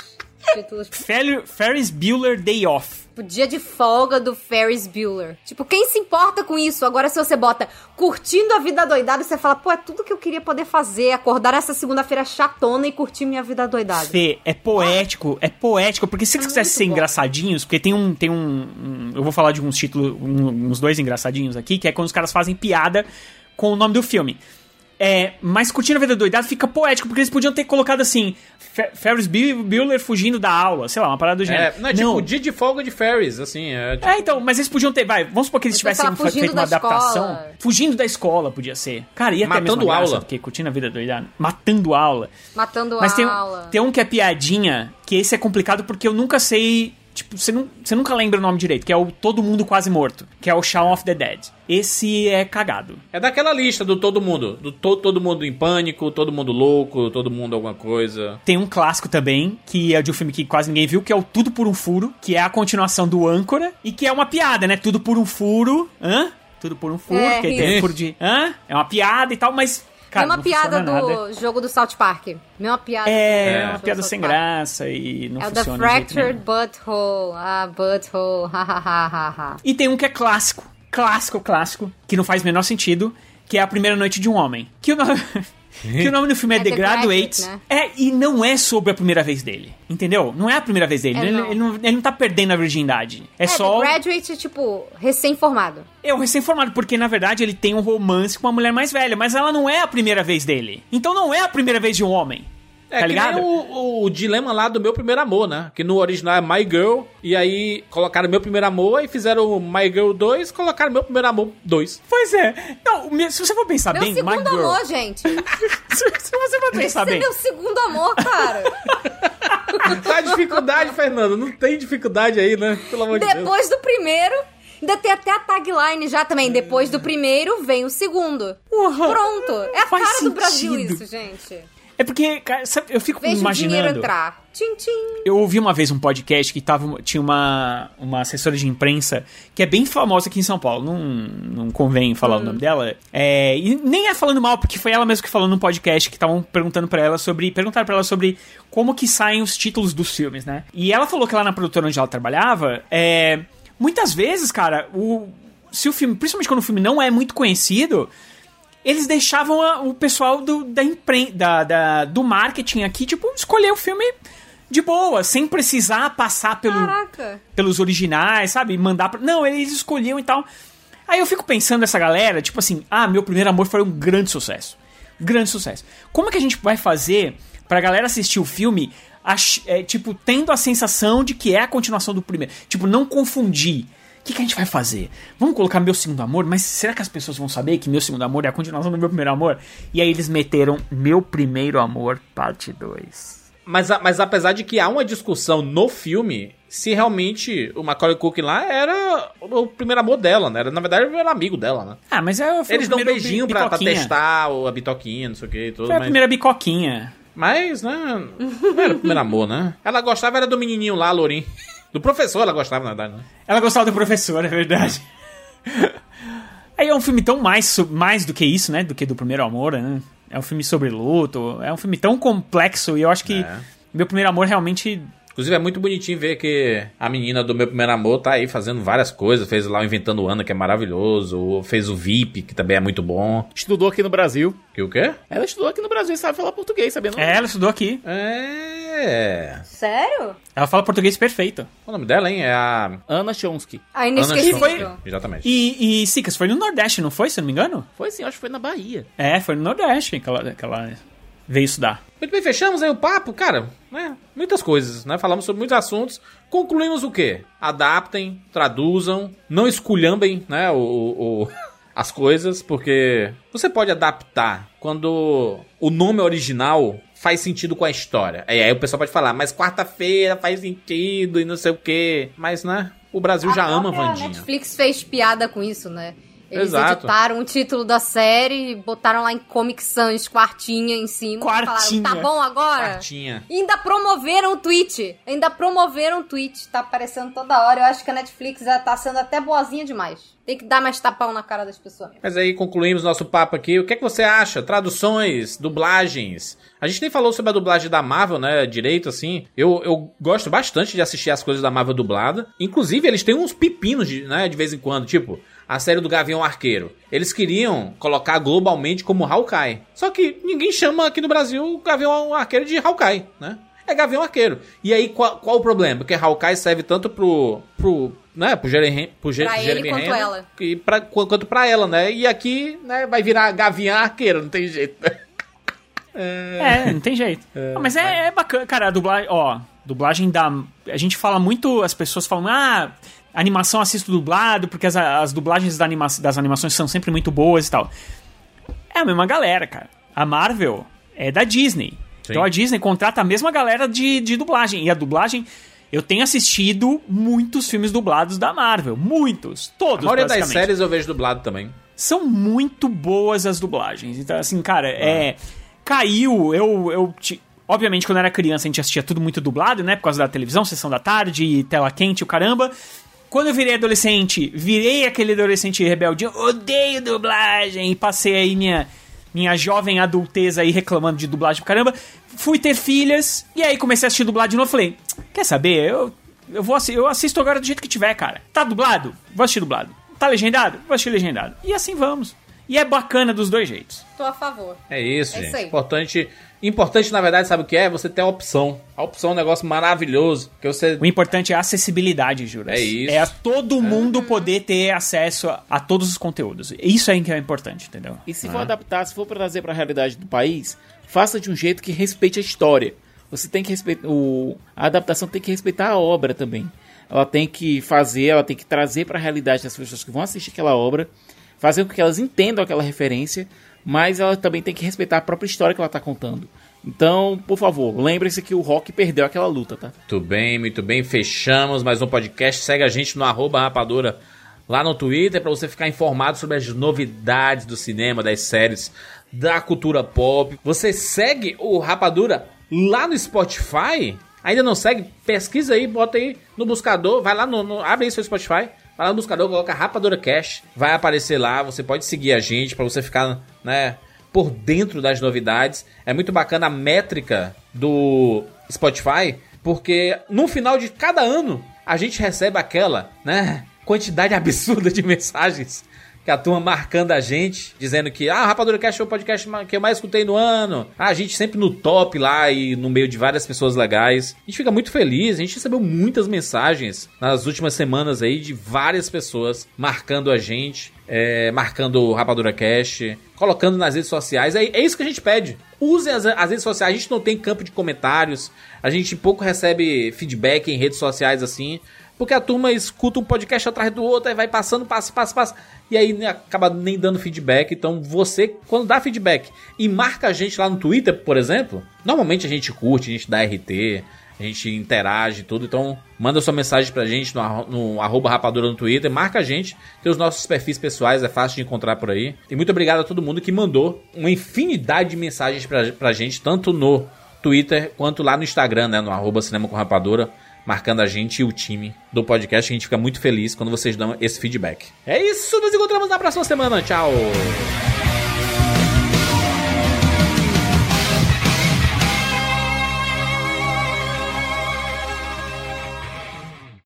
Títulos *laughs* Fer- Ferris Bueller Day Off. Tipo, dia de folga do Ferris Bueller. Tipo, quem se importa com isso? Agora, se você bota curtindo a vida doidada, você fala, pô, é tudo que eu queria poder fazer. Acordar essa segunda-feira chatona e curtir minha vida doidada. Fê, é poético, é poético, porque se eles quisessem ser engraçadinhos, porque tem um. Tem um, um- eu vou falar de uns títulos, um- uns dois engraçadinhos aqui, que é quando os caras fazem piada com o nome do filme. É, mas curtindo a vida doidada fica poético, porque eles podiam ter colocado assim: Fe- Ferris Bu- Bueller fugindo da aula, sei lá, uma parada do gênero. É, não, é tipo dia de folga de Ferris, assim. É, tipo- É, então, mas eles podiam ter, vai, vamos supor que eles tivessem feito uma da adaptação. escola. Fugindo da escola, podia ser. Cara, ia ter a Matando mesma graça aula. do que curtindo a vida doidada. Matando aula. Matando Mas tem, um- aula. tem um que é piadinha, que esse é complicado porque eu nunca sei. Tipo, você, não, você nunca lembra o nome direito, que é o Todo Mundo Quase Morto, que é o Shaun of the Dead. Esse é cagado. É daquela lista do todo mundo. Do to, todo mundo em pânico, todo mundo louco, todo mundo alguma coisa. Tem um clássico também, que é de um filme que quase ninguém viu, que é o Tudo por um Furo, que é a continuação do Âncora, e que é uma piada, né? Tudo por um furo. Hã? Tudo por um furo, É, que tem isso. um furo de. Hã? É uma piada e tal, mas. Cara, Mesma não piada do nada. jogo do South Park. Mesma piada. É, do uma piada sem Park. graça e não É o The funciona de jeito nenhum. Fractured Butthole. Ah, Butthole. Ha, ha, ha, ha, ha. E tem um que é clássico, clássico, clássico, que não faz o menor sentido, que é A Primeira Noite de um Homem. Que o nome, *laughs* que o nome do filme é, É The, The Graduate. Graduate, né? É, e não é sobre a primeira vez dele. Entendeu? Não é a primeira vez dele. É, ele, não. ele não, ele não tá perdendo a virgindade. É, É, só. The Graduate é tipo recém-formado. É o recém-formado, porque na verdade ele tem um romance com uma mulher mais velha, mas ela não é a primeira vez dele. Então não é a primeira vez de um homem. É tá que ligado? nem o, o dilema lá do meu primeiro amor, né? Que no original é My Girl, e aí colocaram meu primeiro amor e fizeram o My Girl 2, colocaram meu primeiro amor 2. Pois é. Não, me- se você for pensar Meu bem, My segundo Girl. amor, gente. *laughs* se, se você for Esse pensar é bem. meu segundo amor, cara. *laughs* Tá dificuldade, Fernando. Não tem dificuldade aí, né? Pelo amor de Deus. Depois do primeiro, ainda tem até a tagline já também. Depois do primeiro, vem o segundo. Pronto. É a Faz cara do Brasil sentido. isso, gente. É porque, cara, sabe, eu fico Veja o imaginando. dinheiro entrar. Tchim, tchim. Eu ouvi uma vez um podcast que tava, tinha uma, uma assessora de imprensa que é bem famosa aqui em São Paulo. Não, não convém falar o nome dela. É, e nem é falando mal, porque foi ela mesma que falou num podcast que estavam perguntando pra ela sobre. Perguntaram pra ela sobre como que saem os títulos dos filmes, né? E ela falou que lá na produtora onde ela trabalhava, é, muitas vezes, cara, o, se o filme, principalmente quando o filme não é muito conhecido, eles deixavam a- o pessoal do, da, impren da, da- do marketing aqui, tipo, escolher o filme de boa, sem precisar passar pelo, Caraca. pelos originais, sabe? Mandar pra... Não, eles escolhiam e tal. Aí eu fico pensando nessa galera, tipo assim, ah, meu primeiro amor foi um grande sucesso. Grande sucesso. Como é que a gente vai fazer pra galera assistir o filme, ach- é, tipo, tendo a sensação de que é a continuação do primeiro? Tipo, não confundir. O que, que a gente vai fazer? Vamos colocar meu segundo amor, mas será que as pessoas vão saber que meu segundo amor é a continuação do meu primeiro amor? E aí eles meteram Meu Primeiro Amor, parte 2. Mas, mas apesar de que há uma discussão no filme se realmente o Macaulay Culkin lá era o primeiro amor dela, né? Era, na verdade, era amigo dela, né? Ah, mas é, Eles dão um beijinho pra, pra testar a bitoquinha, não sei o que e tudo. Foi a mas, primeira bicoquinha. mas, né? Não era o primeiro amor, né? Ela gostava era do menininho lá, Lourinho. Do professor ela gostava, na verdade, né? Ela gostava do professor, é verdade. Aí é um filme tão mais, mais do que isso, né? Do que do primeiro amor, né? É um filme sobre luto. É um filme tão complexo e eu acho que É. meu primeiro amor realmente. Inclusive é muito bonitinho ver que a menina do meu primeiro amor tá aí fazendo várias coisas. Fez lá o Inventando Ana, que é maravilhoso. Fez o VIP, que também é muito bom. Estudou aqui no Brasil. Que o quê? Ela estudou aqui no Brasil e sabe falar português, sabendo? É, ela estudou aqui. É. Sério? Ela fala português perfeito. O nome dela, hein? É a. Ana Chomsky. A Ana inesquecível. Chomsky. Exatamente. E, e Sicas, foi no Nordeste, não foi, se eu não me engano? Foi sim, acho que foi na Bahia. É, foi no Nordeste que ela, que ela veio estudar. Muito bem, fechamos aí o papo, cara. Né? Muitas coisas, né? Falamos sobre muitos assuntos. Concluímos o quê? Adaptem, traduzam, não esculhambem, né? O, o- o- *laughs* as coisas, porque você pode adaptar quando o nome original faz sentido com a história. E aí o pessoal pode falar, mas quarta-feira faz sentido e não sei o quê. Mas, né? O Brasil já ama A Vandinha. Netflix fez piada com isso, né? Eles Exato. editaram o título da série, botaram lá em Comic Sans, quartinha em cima. e Quartinha. Falaram, tá bom agora? Quartinha. E ainda promoveram o tweet. Ainda promoveram o tweet. Tá aparecendo toda hora. Eu acho que a Netflix já tá sendo até boazinha demais. Tem que dar mais tapão na cara das pessoas. Mas aí concluímos nosso papo aqui. O que é que você acha? Traduções, dublagens. A gente nem falou sobre a dublagem da Marvel, né? Direito, assim. Eu, eu gosto bastante de assistir as coisas da Marvel dublada. Inclusive, eles têm uns pepinos, de, né? De vez em quando. Tipo, a série do Gavião Arqueiro. Eles queriam colocar globalmente como Hawkeye. Só que ninguém chama aqui no Brasil o Gavião Arqueiro de Hawkeye, né? É Gavião Arqueiro. E aí, qual, qual o problema? Porque Hawkeye serve tanto pro... pro né, pro Jeremy, pro Jer- Pra ele Jeremy quanto Renner ela. E pra, qu- quanto pra ela, né? E aqui, né, vai virar Gavião Arqueiro, não tem jeito. *laughs* É, não tem jeito. Ah, mas é, é bacana, cara, a dublagem, ó, dublagem da... A gente fala muito, as pessoas falam, ah, animação assisto dublado, porque as, as dublagens da anima, das animações são sempre muito boas e tal. É a mesma galera, cara. A Marvel é da Disney. Sim. Então a Disney contrata a mesma galera de, de dublagem. E a dublagem... Eu tenho assistido muitos filmes dublados da Marvel. Muitos. A Todos, maioria das séries eu vejo dublado também. são muito boas as dublagens. Então, assim, cara, é. Caiu, eu. eu ti- Obviamente, quando eu era criança, a gente assistia tudo muito dublado, né? Por causa da televisão, sessão da tarde, tela quente, o caramba. Quando eu virei adolescente, virei aquele adolescente rebelde, odeio dublagem, e passei aí minha, minha jovem adulteza aí reclamando de dublagem pro caramba. Fui ter filhas, e aí comecei a assistir dublado de novo. Falei, quer saber? Eu, eu, vou, eu assisto agora do jeito que tiver, cara. Tá dublado? Vou assistir dublado. Tá legendado? Vou assistir legendado. E assim vamos. E é bacana dos dois jeitos. Tô a favor. É isso, É gente. isso aí. Importante, importante, na verdade, sabe o que é? Você ter a opção. A opção é um negócio maravilhoso. Que você. O importante é a acessibilidade, Juras. É isso. É a todo mundo poder ter acesso a, a todos os conteúdos. Isso é que é importante, entendeu? E se for adaptar, se for trazer pra realidade do país, faça de um jeito que respeite a história. Você tem que respeitar. O, a adaptação tem que respeitar a obra também. Ela tem que fazer, ela tem que trazer para a realidade das pessoas que vão assistir aquela obra, fazer com que elas entendam aquela referência, mas ela também tem que respeitar a própria história que ela está contando. Então, por favor, lembre-se que o Rock perdeu aquela luta, tá? Muito bem, muito bem. Fechamos mais um podcast. Segue a gente no arroba rapadura lá no Twitter para você ficar informado sobre as novidades do cinema, das séries, da cultura pop. Você segue o Rapadura lá no Spotify. Ainda não segue? Pesquisa aí, bota aí no buscador, vai lá no, no abre aí seu Spotify, vai lá no buscador, coloca Rapadura Cash, vai aparecer lá, você pode seguir a gente para você ficar, né, por dentro das novidades. É muito bacana a métrica do Spotify, porque no final de cada ano a gente recebe aquela, né, quantidade *laughs* absurda de mensagens que a turma marcando a gente, dizendo que ah, Rapadura Cast é o podcast que eu mais escutei no ano. Ah, a gente sempre no top lá e no meio de várias pessoas legais. A gente fica muito feliz, a gente recebeu muitas mensagens nas últimas semanas aí de várias pessoas marcando a gente. É, marcando o Rapadura Cast, colocando nas redes sociais. É, é isso que a gente pede. Use as, as, redes sociais. A gente não tem campo de comentários. A gente pouco recebe feedback em redes sociais assim. Porque a turma escuta um podcast atrás do outro, aí vai passando, passa, passa, passa, e aí acaba nem dando feedback. Então você, quando dá feedback e marca a gente lá no Twitter, por exemplo, normalmente a gente curte, a gente dá RT, a gente interage tudo. Então manda sua mensagem pra gente no, no arroba rapadura no Twitter, marca a gente, tem os nossos perfis pessoais, é fácil de encontrar por aí. E muito obrigado a todo mundo que mandou uma infinidade de mensagens pra, pra gente, tanto no Twitter quanto lá no Instagram, né, no arroba cinema com rapadura marcando a gente e o time do podcast. A gente fica muito feliz quando vocês dão esse feedback. É isso, nos encontramos na próxima semana. Tchau!